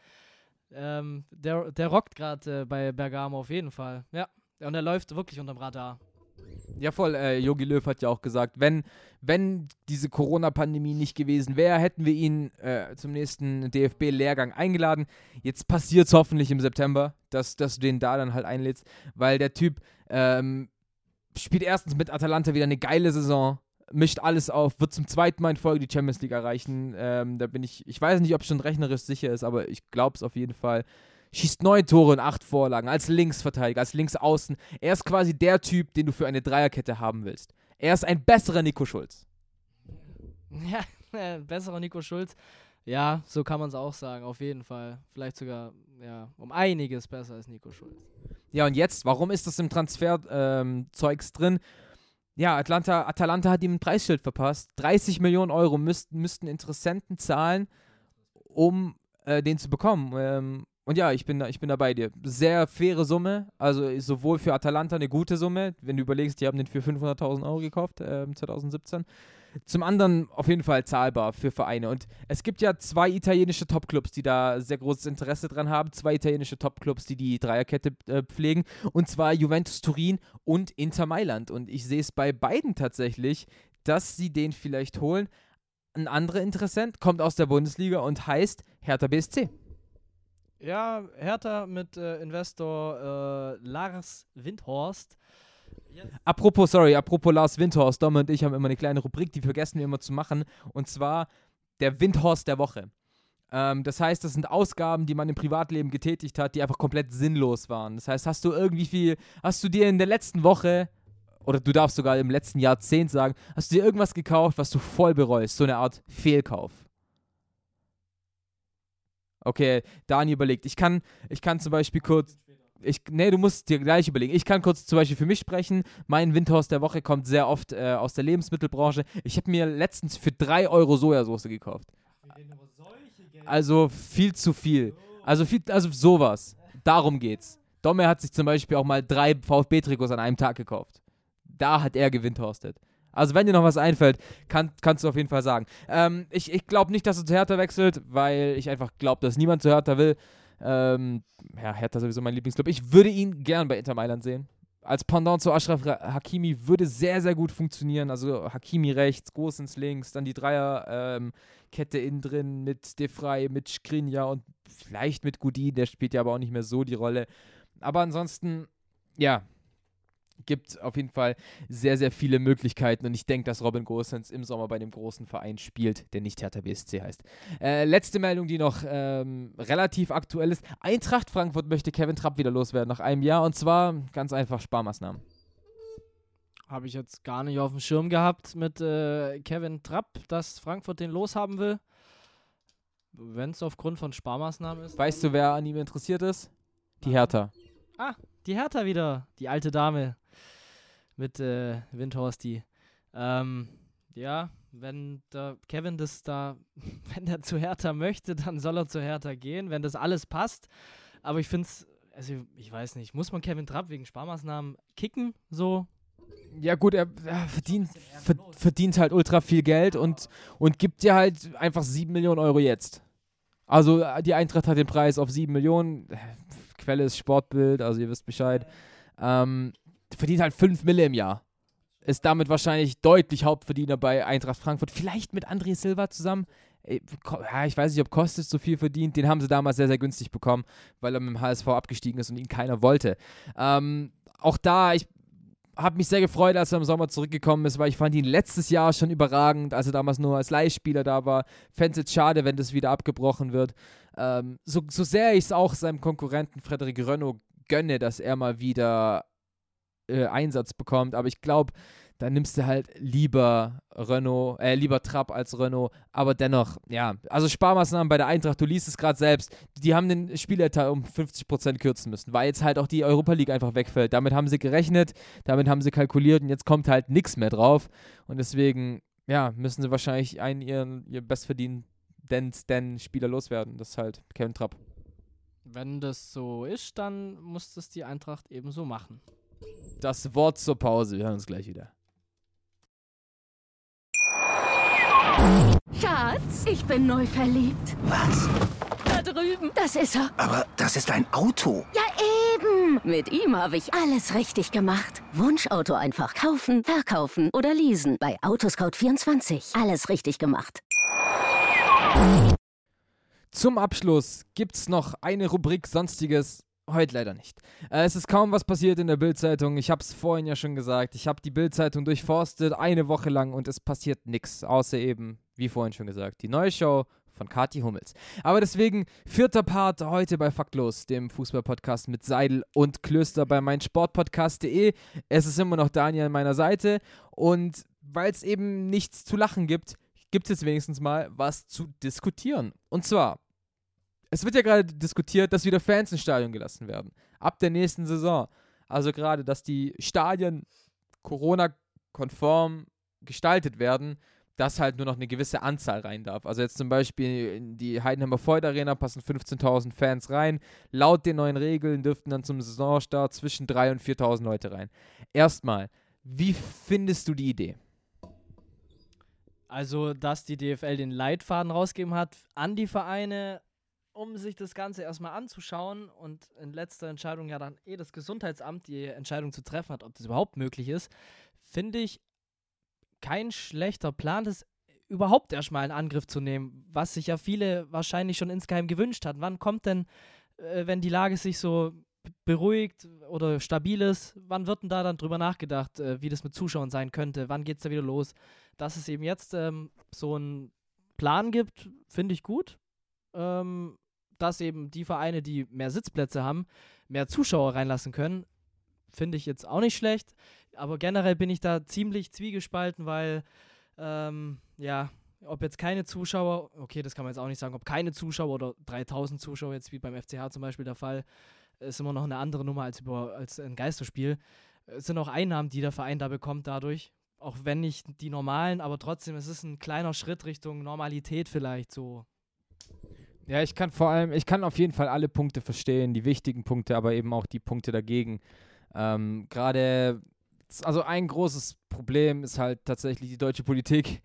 Ähm, der, der rockt gerade äh, bei Bergamo auf jeden Fall. Ja, und er läuft wirklich unterm Radar. Ja, voll. Äh, Jogi Löw hat ja auch gesagt, wenn, wenn diese Corona-Pandemie nicht gewesen wäre, hätten wir ihn äh, zum nächsten DFB-Lehrgang eingeladen. Jetzt passiert es hoffentlich im September, dass, dass du den da dann halt einlädst, weil der Typ ähm, spielt erstens mit Atalanta wieder eine geile Saison, mischt alles auf, wird zum zweiten Mal in Folge die Champions League erreichen. Ähm, da bin ich, ich weiß nicht, ob es schon rechnerisch sicher ist, aber ich glaube es auf jeden Fall. Schießt neun Tore und acht Vorlagen als Linksverteidiger, als Linksaußen. Er ist quasi der Typ, den du für eine Dreierkette haben willst. Er ist ein besserer Nico Schulz. Ja, äh, besserer Nico Schulz. Ja, so kann man es auch sagen, auf jeden Fall. Vielleicht sogar, ja, um einiges besser als Nico Schulz. Ja, und jetzt, warum ist das im Transferzeugs ähm, Zeugs drin? Ja, Atlanta, Atalanta hat ihm ein Preisschild verpasst. 30 Millionen Euro müssten, müssten Interessenten zahlen, um äh, den zu bekommen. Ähm, Und ja, ich bin, da, ich bin da bei dir. Sehr faire Summe, also sowohl für Atalanta eine gute Summe, wenn du überlegst, die haben den für 500.000 Euro gekauft, äh, 2017. Zum anderen auf jeden Fall zahlbar für Vereine. Und es gibt ja zwei italienische Topclubs, die da sehr großes Interesse dran haben. Zwei italienische Topclubs, die die Dreierkette äh, pflegen. Und zwar Juventus Turin und Inter Mailand. Und ich sehe es bei beiden tatsächlich, dass sie den vielleicht holen. Ein anderer Interessent kommt aus der Bundesliga und heißt Hertha BSC. Ja, Hertha mit äh, Investor äh, Lars Windhorst. Apropos, sorry, apropos Lars Windhorst, Dom und ich haben immer eine kleine Rubrik, die vergessen wir immer zu machen. Und zwar der Windhorst der Woche. Ähm, das heißt, das sind Ausgaben, die man im Privatleben getätigt hat, die einfach komplett sinnlos waren. Das heißt, hast du irgendwie viel, hast du dir in der letzten Woche, oder du darfst sogar im letzten Jahrzehnt sagen, hast du dir irgendwas gekauft, was du voll bereust? So eine Art Fehlkauf. Okay, Dani überlegt. Ich kann, ich kann zum Beispiel kurz. Ich, nee, du musst dir gleich überlegen. Ich kann kurz zum Beispiel für mich sprechen. Mein Windhaus der Woche kommt sehr oft äh, aus der Lebensmittelbranche. Ich habe mir letztens für 3 Euro Sojasauce gekauft. Also viel zu viel. Also viel, also sowas. Darum geht's. Domme hat sich zum Beispiel auch mal drei VfB-Trikots an einem Tag gekauft. Da hat er gewindhorstet. Also wenn dir noch was einfällt, kann, kannst du auf jeden Fall sagen. Ähm, ich ich glaube nicht, dass er zu Hertha wechselt, weil ich einfach glaube, dass niemand zu Hertha will. Ähm, ja, Hertha sowieso mein Lieblingsclub. Ich würde ihn gern bei Inter Mailand sehen. Als Pendant zu Ashraf Hakimi würde sehr, sehr gut funktionieren. Also Hakimi rechts, Gosens links, dann die Dreierkette ähm, innen drin mit Defray, mit Skrinja und vielleicht mit Gudi, der spielt ja aber auch nicht mehr so die Rolle. Aber ansonsten, ja, gibt auf jeden Fall sehr, sehr viele Möglichkeiten und ich denke, dass Robin Gosens im Sommer bei dem großen Verein spielt, der nicht Hertha BSC heißt. Äh, letzte Meldung, die noch ähm, relativ aktuell ist. Eintracht Frankfurt möchte Kevin Trapp wieder loswerden nach einem Jahr und zwar ganz einfach Sparmaßnahmen. Habe ich jetzt gar nicht auf dem Schirm gehabt mit äh, Kevin Trapp, dass Frankfurt den loshaben will. Wenn es aufgrund von Sparmaßnahmen ist. Weißt du, wer an ihm interessiert ist? Die Hertha. Ah, die Hertha wieder. Die alte Dame mit äh, Windhorsti. Ähm, ja, wenn der Kevin das da, wenn er zu Hertha möchte, dann soll er zu Hertha gehen, wenn das alles passt. Aber ich finde es, also ich weiß nicht, muss man Kevin Trapp wegen Sparmaßnahmen kicken, so? Ja gut, er, er verdient, ver, verdient halt ultra viel Geld und, und gibt dir halt einfach 7 Millionen Euro jetzt. Also die Eintracht hat den Preis auf 7 Millionen. Quelle ist Sportbild, also ihr wisst Bescheid. Ähm, verdient halt 5 Mille im Jahr. Ist damit wahrscheinlich deutlich Hauptverdiener bei Eintracht Frankfurt. Vielleicht mit André Silva zusammen. Ich weiß nicht, ob Kostic so viel verdient. Den haben sie damals sehr, sehr günstig bekommen, weil er mit dem HSV abgestiegen ist und ihn keiner wollte. Ähm, auch da, ich habe mich sehr gefreut, als er im Sommer zurückgekommen ist, weil ich fand ihn letztes Jahr schon überragend, als er damals nur als Leihspieler da war. Fände es jetzt schade, wenn das wieder abgebrochen wird. Ähm, so, so sehr ich es auch seinem Konkurrenten Frederik Renault gönne, dass er mal wieder äh, Einsatz bekommt. Aber ich glaube, da nimmst du halt lieber Renault, äh, lieber Trapp als Renault. Aber dennoch, ja, also Sparmaßnahmen bei der Eintracht, du liest es gerade selbst, die haben den Spieletat um 50% kürzen müssen, weil jetzt halt auch die Europa League einfach wegfällt. Damit haben sie gerechnet, damit haben sie kalkuliert und jetzt kommt halt nichts mehr drauf. Und deswegen, ja, müssen sie wahrscheinlich einen ihren, ihr bestverdienenden Spieler loswerden. Das ist halt Kevin Trapp. Wenn das so ist, dann muss das die Eintracht eben so machen das Wort zur Pause. Wir hören uns gleich wieder. Schatz, ich bin neu verliebt. Was? Da drüben. Das ist er. Aber das ist ein Auto. Ja, eben. Mit ihm habe ich alles richtig gemacht. Wunschauto einfach kaufen, verkaufen oder leasen. Bei Autoscout24. Alles richtig gemacht. Zum Abschluss gibt es noch eine Rubrik Sonstiges Heute leider nicht. Äh, es ist kaum was passiert in der Bildzeitung. Ich habe es vorhin ja schon gesagt. Ich habe die Bildzeitung durchforstet eine Woche lang und es passiert nichts, außer eben, wie vorhin schon gesagt, die neue Show von Kati Hummels. Aber deswegen vierter Part heute bei Faktlos, dem Fußballpodcast mit Seidel und Klöster bei meinsportpodcast.de. Es ist immer noch Daniel an meiner Seite und weil es eben nichts zu lachen gibt, gibt es jetzt wenigstens mal was zu diskutieren. Und zwar es wird ja gerade diskutiert, dass wieder Fans ins Stadion gelassen werden. Ab der nächsten Saison. Also gerade, dass die Stadien Corona-konform gestaltet werden, dass halt nur noch eine gewisse Anzahl rein darf. Also jetzt zum Beispiel in die Heidenheimer Void Arena passen 15.000 Fans rein. Laut den neuen Regeln dürften dann zum Saisonstart zwischen 3.000 und 4.000 Leute rein. Erstmal, wie findest du die Idee? Also, dass die DFL den Leitfaden rausgegeben hat an die Vereine, um sich das Ganze erstmal anzuschauen und in letzter Entscheidung ja dann eh das Gesundheitsamt die Entscheidung zu treffen hat, ob das überhaupt möglich ist, finde ich kein schlechter Plan, das überhaupt erstmal in Angriff zu nehmen, was sich ja viele wahrscheinlich schon insgeheim gewünscht hatten. Wann kommt denn, äh, wenn die Lage sich so beruhigt oder stabil ist, wann wird denn da dann drüber nachgedacht, äh, wie das mit Zuschauern sein könnte? Wann geht es da wieder los? Dass es eben jetzt ähm, so einen Plan gibt, finde ich gut. Ähm, dass eben die Vereine, die mehr Sitzplätze haben, mehr Zuschauer reinlassen können, finde ich jetzt auch nicht schlecht. Aber generell bin ich da ziemlich zwiegespalten, weil, ähm, ja, ob jetzt keine Zuschauer, okay, das kann man jetzt auch nicht sagen, ob keine Zuschauer oder 3000 Zuschauer, jetzt wie beim FCH zum Beispiel der Fall, ist immer noch eine andere Nummer als, über, als ein Geisterspiel. Es sind auch Einnahmen, die der Verein da bekommt dadurch. Auch wenn nicht die normalen, aber trotzdem, es ist ein kleiner Schritt Richtung Normalität vielleicht so. Ja, ich kann vor allem, ich kann auf jeden Fall alle Punkte verstehen, die wichtigen Punkte, aber eben auch die Punkte dagegen. Ähm, Gerade, also ein großes Problem ist halt tatsächlich die deutsche Politik,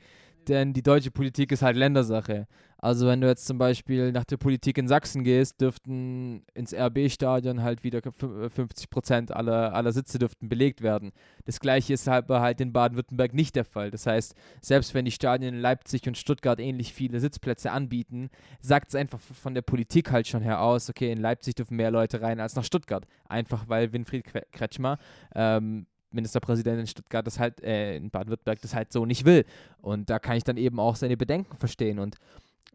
denn die deutsche Politik ist halt Ländersache. Also wenn du jetzt zum Beispiel nach der Politik in Sachsen gehst, dürften ins RB-Stadion halt wieder 50 Prozent aller, aller Sitze dürften belegt werden. Das gleiche ist halt, halt in Baden-Württemberg nicht der Fall. Das heißt, selbst wenn die Stadien in Leipzig und Stuttgart ähnlich viele Sitzplätze anbieten, sagt es einfach von der Politik halt schon her aus, okay, in Leipzig dürfen mehr Leute rein als nach Stuttgart. Einfach weil Winfried Kretschmer ähm, Ministerpräsident in Stuttgart das halt, äh, in Baden-Württemberg das halt so nicht will. Und da kann ich dann eben auch seine Bedenken verstehen. Und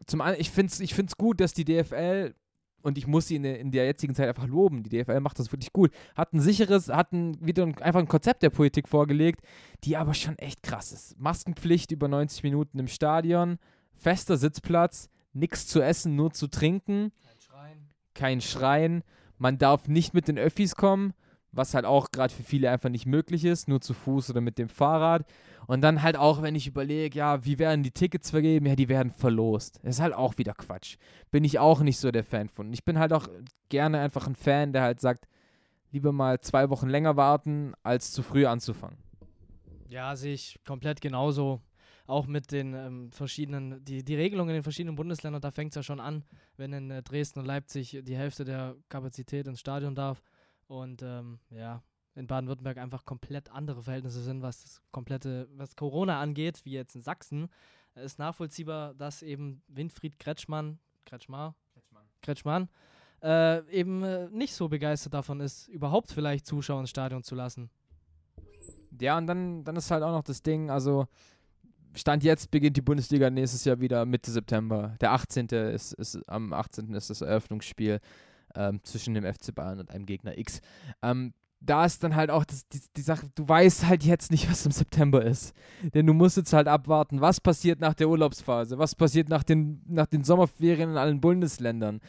zum einen, ich finde es ich find's gut, dass die DFL und ich muss sie in, in, der jetzigen Zeit einfach loben. Die DFL macht das wirklich gut. Hat ein sicheres, hat ein, wieder ein, einfach ein Konzept der Politik vorgelegt, die aber schon echt krass ist. Maskenpflicht über 90 Minuten im Stadion, fester Sitzplatz, nichts zu essen, nur zu trinken. Kein Schreien. Kein Schreien. Man darf nicht mit den Öffis kommen was halt auch gerade für viele einfach nicht möglich ist, nur zu Fuß oder mit dem Fahrrad. Und dann halt auch, wenn ich überlege, ja, wie werden die Tickets vergeben? Ja, die werden verlost. Das ist halt auch wieder Quatsch. Bin ich auch nicht so der Fan von. Ich bin halt auch gerne einfach ein Fan, der halt sagt, lieber mal zwei Wochen länger warten, als zu früh anzufangen. Ja, sehe ich komplett genauso. Auch mit den ähm, verschiedenen, die, die Regelungen in den verschiedenen Bundesländern, da fängt es ja schon an, wenn in äh, Dresden und Leipzig die Hälfte der Kapazität ins Stadion darf und ähm, ja, in Baden-Württemberg einfach komplett andere Verhältnisse sind, was das komplette, was Corona angeht, wie jetzt in Sachsen, ist nachvollziehbar, dass eben Winfried Kretschmann, Kretschmar, Kretschmann, Kretschmann äh, eben äh, nicht so begeistert davon ist, überhaupt vielleicht Zuschauer ins Stadion zu lassen. Ja, und dann, dann ist halt auch noch das Ding, also Stand jetzt beginnt die Bundesliga nächstes Jahr wieder Mitte September. Der 18. ist, ist am 18. ist das Eröffnungsspiel ähm, zwischen dem FC Bayern und einem Gegner X. Ähm, da ist dann halt auch das, die, die Sache, du weißt halt jetzt nicht, was im September ist. Denn du musst jetzt halt abwarten, was passiert nach der Urlaubsphase, was passiert nach den, nach den Sommerferien in allen Bundesländern,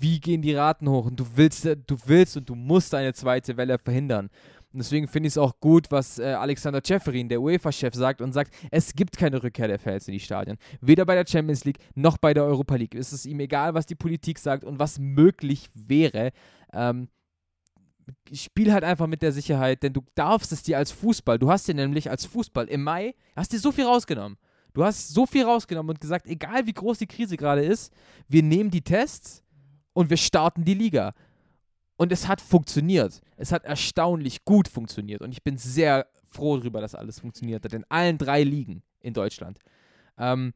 wie gehen die Raten hoch und du willst, du willst und du musst eine zweite Welle verhindern. Und deswegen finde ich es auch gut, was äh, Alexander Ceferin, der UEFA-Chef, sagt und sagt, es gibt keine Rückkehr der Fans in die Stadien. Weder bei der Champions League noch bei der Europa League. Es ist ihm egal, was die Politik sagt und was möglich wäre. Ähm, spiel halt einfach mit der Sicherheit, denn du darfst es dir als Fußball, du hast dir nämlich als Fußball im Mai, hast dir so viel rausgenommen. Du hast so viel rausgenommen und gesagt, egal wie groß die Krise gerade ist, wir nehmen die Tests und wir starten die Liga. Und es hat funktioniert. Es hat erstaunlich gut funktioniert. Und ich bin sehr froh darüber, dass alles funktioniert hat. In allen drei Ligen in Deutschland. Ähm,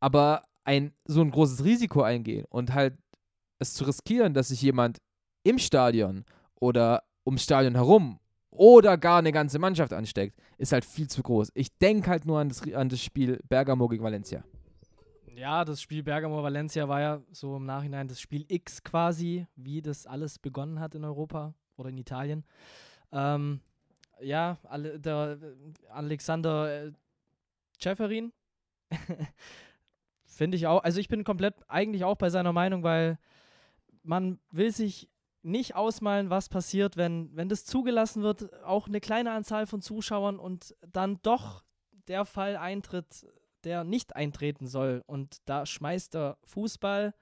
aber ein, so ein großes Risiko eingehen und halt es zu riskieren, dass sich jemand im Stadion oder ums Stadion herum oder gar eine ganze Mannschaft ansteckt, ist halt viel zu groß. Ich denke halt nur an das, an das Spiel Bergamo gegen Valencia. Ja, das Spiel Bergamo-Valencia war ja so im Nachhinein das Spiel X quasi, wie das alles begonnen hat in Europa oder in Italien. Ähm, ja, alle, der Alexander äh, finde ich auch, also ich bin komplett eigentlich auch bei seiner Meinung, weil man will sich nicht ausmalen, was passiert, wenn, wenn das zugelassen wird, auch eine kleine Anzahl von Zuschauern und dann doch der Fall eintritt, der nicht eintreten soll. Und da schmeißt der Fußball,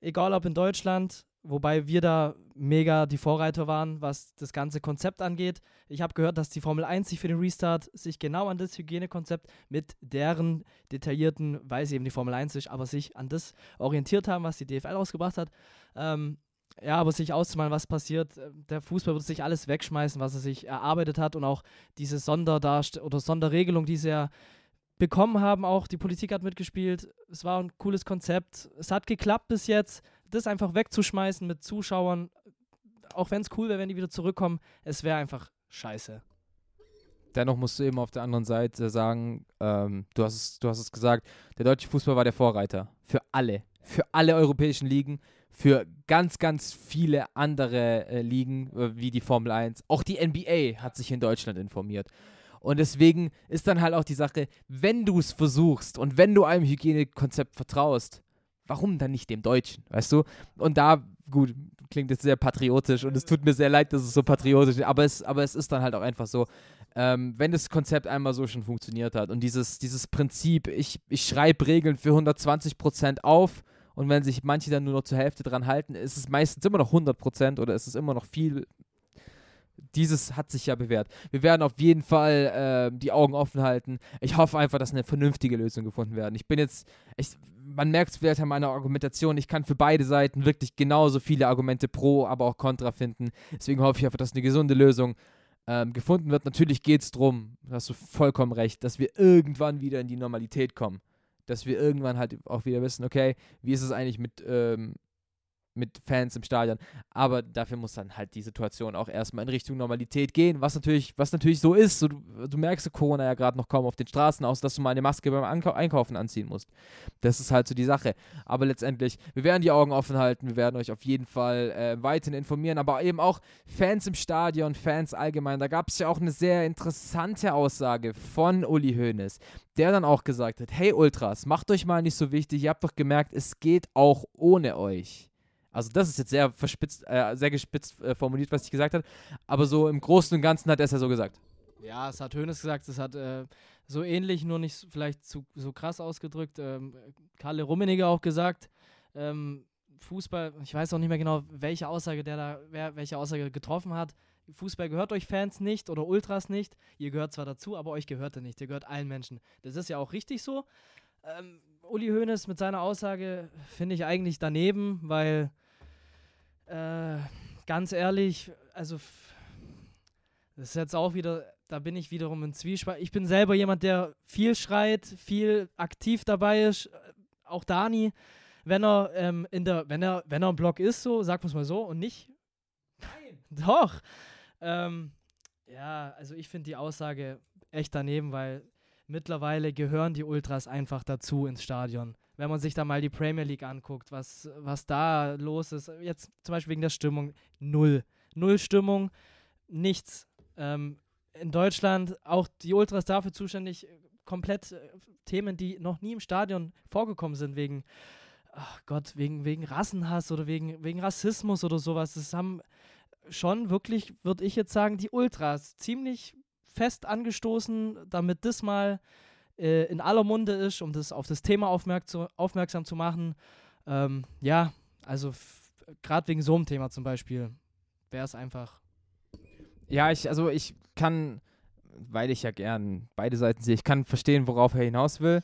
egal ob in Deutschland, wobei wir da mega die Vorreiter waren, was das ganze Konzept angeht. Ich habe gehört, dass die Formel 1 sich für den Restart sich genau an das Hygienekonzept mit deren detaillierten, weil sie eben die Formel 1 ist, aber sich an das orientiert haben, was die DFL rausgebracht hat. Ähm, ja, aber sich auszumalen, was passiert, äh, der Fußball wird sich alles wegschmeißen, was er sich erarbeitet hat und auch diese Sonderdarst oder Sonderregelung, die sie ja bekommen haben, auch die Politik hat mitgespielt. Es war ein cooles Konzept. Es hat geklappt bis jetzt. Das einfach wegzuschmeißen mit Zuschauern, auch wenn es cool wäre, wenn die wieder zurückkommen, es wäre einfach scheiße. Dennoch musst du eben auf der anderen Seite sagen, ähm, du, hast es, du hast es gesagt, der deutsche Fußball war der Vorreiter. Für alle. Für alle europäischen Ligen für ganz, ganz viele andere äh, Ligen, äh, wie die Formel 1. Auch die NBA hat sich in Deutschland informiert. Und deswegen ist dann halt auch die Sache, wenn du es versuchst und wenn du einem Hygienekonzept vertraust, warum dann nicht dem Deutschen, weißt du? Und da, gut, klingt jetzt sehr patriotisch und es tut mir sehr leid, dass es so patriotisch ist, aber es, aber es ist dann halt auch einfach so, ähm, wenn das Konzept einmal so schon funktioniert hat und dieses, dieses Prinzip, ich, ich schreibe Regeln für 120% auf, und wenn sich manche dann nur noch zur Hälfte dran halten, ist es meistens immer noch 100% oder ist es immer noch viel. Dieses hat sich ja bewährt. Wir werden auf jeden Fall äh, die Augen offen halten. Ich hoffe einfach, dass eine vernünftige Lösung gefunden werden. Ich bin jetzt, ich, man merkt es vielleicht an meiner Argumentation, ich kann für beide Seiten wirklich genauso viele Argumente pro, aber auch kontra finden. Deswegen hoffe ich einfach, dass eine gesunde Lösung ähm, gefunden wird. Natürlich geht es darum, da hast du vollkommen recht, dass wir irgendwann wieder in die Normalität kommen dass wir irgendwann halt auch wieder wissen, okay, wie ist es eigentlich mit, ähm, mit Fans im Stadion. Aber dafür muss dann halt die Situation auch erstmal in Richtung Normalität gehen, was natürlich, was natürlich so ist. So, du, du merkst Corona ja gerade noch kaum auf den Straßen, aus, dass du mal eine Maske beim Ankau Einkaufen anziehen musst. Das ist halt so die Sache. Aber letztendlich, wir werden die Augen offen halten, wir werden euch auf jeden Fall äh, weiterhin informieren, aber eben auch Fans im Stadion, Fans allgemein. Da gab es ja auch eine sehr interessante Aussage von Uli Hoeneß, der dann auch gesagt hat, hey Ultras, macht euch mal nicht so wichtig, ihr habt doch gemerkt, es geht auch ohne euch. Also das ist jetzt sehr verspitzt, äh, sehr gespitzt äh, formuliert, was ich gesagt habe. Aber so im Großen und Ganzen hat er es ja so gesagt. Ja, es hat Hönes gesagt, es hat äh, so ähnlich, nur nicht vielleicht zu, so krass ausgedrückt. Ähm, Karle Rummenigge auch gesagt, ähm, Fußball, ich weiß auch nicht mehr genau, welche Aussage der da, wer welche Aussage getroffen hat. Fußball gehört euch Fans nicht oder Ultras nicht. Ihr gehört zwar dazu, aber euch gehört er nicht. Ihr gehört allen Menschen. Das ist ja auch richtig so. Ähm, Uli Hoeneß mit seiner Aussage finde ich eigentlich daneben, weil äh, ganz ehrlich, also das ist jetzt auch wieder, da bin ich wiederum in Zwiespalt. Ich bin selber jemand, der viel schreit, viel aktiv dabei ist. Auch Dani, wenn er ähm, in der, wenn er, wenn er im Block ist, so, sagt man es mal so, und nicht. Nein. Doch. Ähm, ja, also ich finde die Aussage echt daneben, weil mittlerweile gehören die Ultras einfach dazu ins Stadion wenn man sich da mal die Premier League anguckt, was, was da los ist, jetzt zum Beispiel wegen der Stimmung, null. Null Stimmung, nichts. Ähm, in Deutschland auch die Ultras dafür zuständig, komplett äh, Themen, die noch nie im Stadion vorgekommen sind, wegen, ach Gott, wegen, wegen Rassenhass oder wegen, wegen Rassismus oder sowas. Das haben schon wirklich, würde ich jetzt sagen, die Ultras ziemlich fest angestoßen, damit das mal äh, in aller Munde ist, um das auf das Thema aufmerk aufmerksam zu machen. Ähm, ja, also gerade wegen so einem Thema zum Beispiel wäre es einfach. Ja, ich, also ich kann, weil ich ja gern beide Seiten sehe, ich kann verstehen, worauf er hinaus will.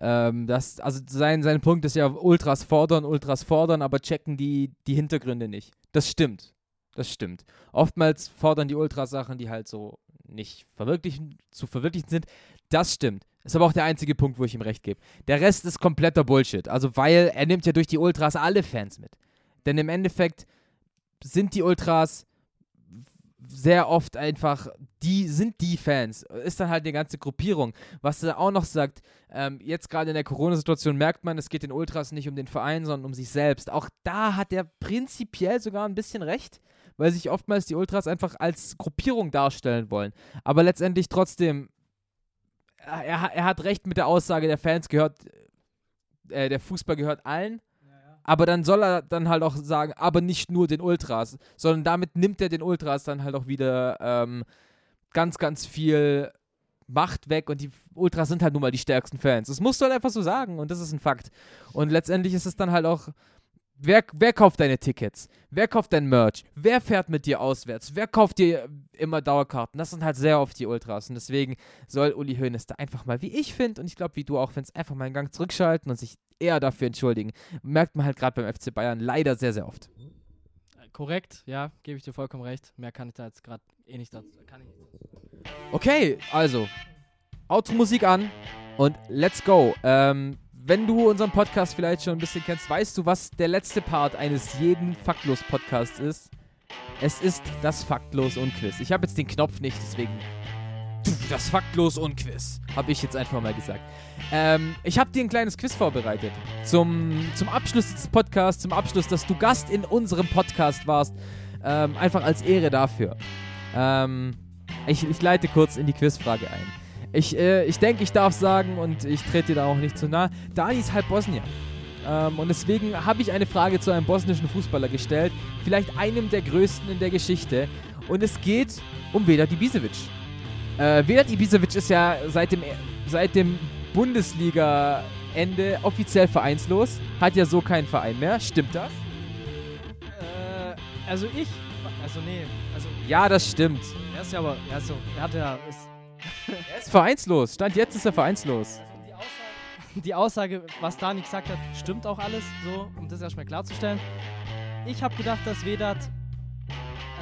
Ähm, das, also sein, sein Punkt ist ja, Ultras fordern, Ultras fordern, aber checken die, die Hintergründe nicht. Das stimmt. Das stimmt. Oftmals fordern die Ultras Sachen, die halt so nicht verwirklichen, zu verwirklichen sind. Das stimmt. Ist aber auch der einzige Punkt, wo ich ihm recht gebe. Der Rest ist kompletter Bullshit. Also, weil er nimmt ja durch die Ultras alle Fans mit. Denn im Endeffekt sind die Ultras sehr oft einfach, die sind die Fans. Ist dann halt eine ganze Gruppierung. Was er auch noch sagt, ähm, jetzt gerade in der Corona-Situation merkt man, es geht den Ultras nicht um den Verein, sondern um sich selbst. Auch da hat er prinzipiell sogar ein bisschen recht, weil sich oftmals die Ultras einfach als Gruppierung darstellen wollen. Aber letztendlich trotzdem er, er hat recht mit der Aussage, der Fans gehört, äh, der Fußball gehört allen. Aber dann soll er dann halt auch sagen, aber nicht nur den Ultras, sondern damit nimmt er den Ultras dann halt auch wieder ähm, ganz, ganz viel Macht weg und die Ultras sind halt nun mal die stärksten Fans. Das musst du halt einfach so sagen und das ist ein Fakt. Und letztendlich ist es dann halt auch Wer, wer kauft deine Tickets? Wer kauft dein Merch? Wer fährt mit dir auswärts? Wer kauft dir immer Dauerkarten? Das sind halt sehr oft die Ultras. Und deswegen soll Uli Hoeneß da einfach mal, wie ich finde, und ich glaube, wie du auch findest, einfach mal einen Gang zurückschalten und sich eher dafür entschuldigen. Merkt man halt gerade beim FC Bayern leider sehr, sehr oft. Korrekt, ja, gebe ich dir vollkommen recht. Mehr kann ich da jetzt gerade eh nicht dazu. Okay, also, Automusik an und let's go. Ähm, wenn du unseren Podcast vielleicht schon ein bisschen kennst, weißt du, was der letzte Part eines jeden Faktlos-Podcasts ist? Es ist das Faktlos und Quiz. Ich habe jetzt den Knopf nicht, deswegen das Faktlos und Quiz. Habe ich jetzt einfach mal gesagt. Ähm, ich habe dir ein kleines Quiz vorbereitet. Zum, zum Abschluss des Podcasts, zum Abschluss, dass du Gast in unserem Podcast warst. Ähm, einfach als Ehre dafür. Ähm, ich, ich leite kurz in die Quizfrage ein. Ich, äh, ich denke, ich darf sagen, und ich trete dir da auch nicht zu nah, Dani ist halb Bosnier. Ähm, und deswegen habe ich eine Frage zu einem bosnischen Fußballer gestellt, vielleicht einem der größten in der Geschichte. Und es geht um Vedat Ibisevic. Äh, Vedat Ibisevic ist ja seit dem, seit dem Bundesliga-Ende offiziell vereinslos, hat ja so keinen Verein mehr. Stimmt das? Äh, also ich, also nee, also Ja, das stimmt. er ist ja aber, er ist so, er hat ja, ist, Er ist vereinslos. Stand jetzt ist er vereinslos. die Aussage, die Aussage, was Dani gesagt hat, stimmt auch alles, so, um das erstmal klarzustellen. Ich habe gedacht, dass Vedat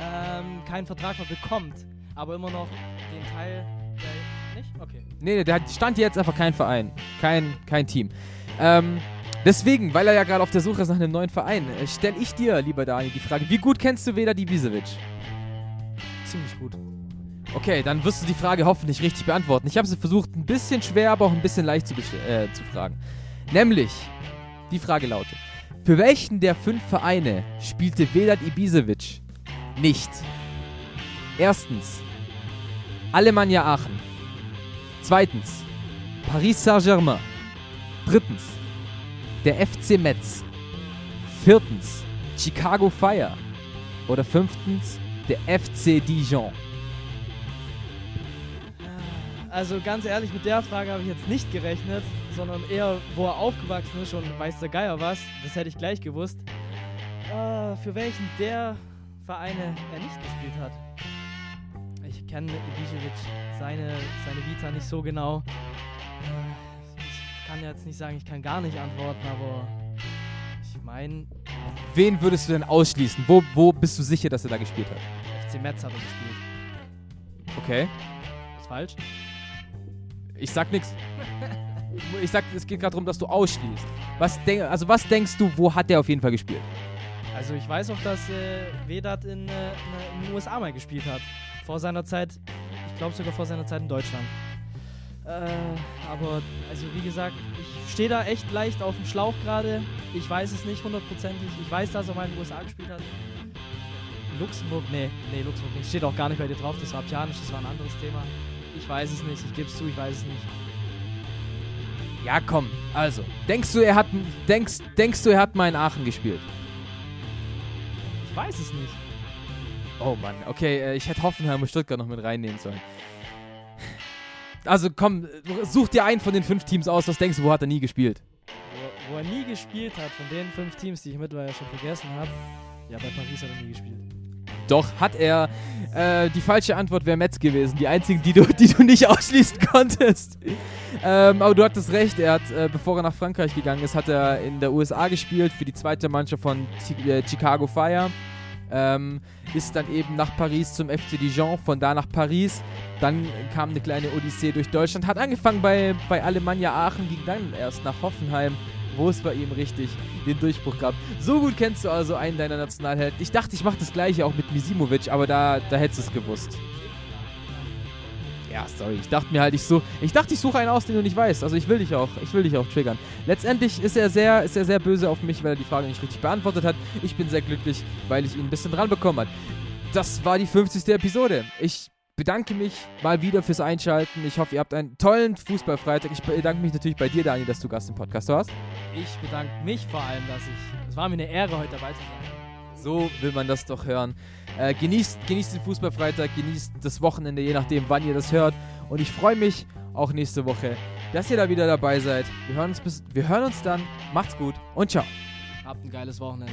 ähm, keinen Vertrag mehr bekommt, aber immer noch den Teil, der, nicht? Okay. Nee, nee, der hat- stand jetzt einfach kein Verein. Kein, kein Team. Ähm, deswegen, weil er ja gerade auf der Suche ist nach einem neuen Verein, äh, stelle ich dir, lieber Dani, die Frage, wie gut kennst du Vedat Ibisevic? Ziemlich gut. Okay, dann wirst du die Frage hoffentlich richtig beantworten. Ich habe sie versucht, ein bisschen schwer, aber auch ein bisschen leicht zu, äh, zu fragen. Nämlich, die Frage lautet, für welchen der fünf Vereine spielte Vedat Ibisevic nicht? Erstens, Alemannia Aachen. Zweitens, Paris Saint-Germain. Drittens, der FC Metz. Viertens, Chicago Fire. Oder fünftens, der FC Dijon. Also ganz ehrlich, mit der Frage habe ich jetzt nicht gerechnet, sondern eher, wo er aufgewachsen ist und weiß der Geier was. Das hätte ich gleich gewusst. Äh, für welchen der Vereine er nicht gespielt hat. Ich kenne Ibisevic, seine, seine Vita nicht so genau. Ich kann jetzt nicht sagen, ich kann gar nicht antworten, aber ich meine, Wen würdest du denn ausschließen? Wo, wo bist du sicher, dass er da gespielt hat? FC Metz hat er gespielt. Okay. Ist falsch? Ich sag nichts. Ich sag, es geht gerade darum, dass du ausschließt. Was denk, also was denkst du, wo hat der auf jeden Fall gespielt? Also ich weiß auch, dass äh, Vedat in, äh, in den USA mal gespielt hat. Vor seiner Zeit, ich glaube sogar vor seiner Zeit in Deutschland. Äh, aber, also wie gesagt, ich stehe da echt leicht auf dem Schlauch gerade. Ich weiß es nicht hundertprozentig. Ich weiß, dass er mal in den USA gespielt hat. Luxemburg, nee, nee, Luxemburg nicht. Steht auch gar nicht bei dir drauf. Das war Pianisch, das war ein anderes Thema. Ich weiß es nicht. Ich gebe es zu, ich weiß es nicht. Ja, komm. Also, denkst du, er hat denkst, denkst du, er hat mal in Aachen gespielt? Ich weiß es nicht. Oh Mann, okay, äh, ich hätte Hoffenheim und Stuttgart noch mit reinnehmen sollen. Also komm, such dir einen von den fünf Teams aus, was denkst du, wo hat er nie gespielt? Wo, wo er nie gespielt hat, von den fünf Teams, die ich mittlerweile schon vergessen habe. Ja, bei Paris hat er nie gespielt. Doch, hat er. Äh, die falsche Antwort wäre Metz gewesen. Die einzige, die du, die du nicht ausschließen konntest. ähm, aber du hattest recht. Er hat, äh, bevor er nach Frankreich gegangen ist, hat er in der USA gespielt für die zweite Mannschaft von äh, Chicago Fire. Ähm, ist dann eben nach Paris zum FC Dijon, von da nach Paris. Dann kam eine kleine Odyssee durch Deutschland. Hat angefangen bei, bei Alemannia Aachen, ging dann erst nach Hoffenheim, wo es bei ihm richtig den Durchbruch gab. So gut kennst du also einen deiner Nationalhelden. Ich dachte, ich mache das gleiche auch mit Misimovic, aber da, da hättest du es gewusst. Ja, sorry. Ich dachte mir halt, ich so, ich dachte, ich suche einen aus, den du nicht weißt. Also ich will dich auch, ich will dich auch triggern. Letztendlich ist er sehr, ist er sehr böse auf mich, weil er die Frage nicht richtig beantwortet hat. Ich bin sehr glücklich, weil ich ihn ein bisschen dran bekommen habe. Das war die 50. Episode. Ich bedanke mich mal wieder fürs Einschalten. Ich hoffe, ihr habt einen tollen Fußballfreitag. Ich bedanke mich natürlich bei dir, Dani, dass du Gast im Podcast warst. Ich bedanke mich vor allem, dass ich. Es war mir eine Ehre, heute dabei zu sein. So will man das doch hören. Äh, genießt, genießt den Fußballfreitag, genießt das Wochenende, je nachdem, wann ihr das hört. Und ich freue mich auch nächste Woche, dass ihr da wieder dabei seid. Wir hören uns, bis, wir hören uns dann. Macht's gut und ciao. Habt ein geiles Wochenende.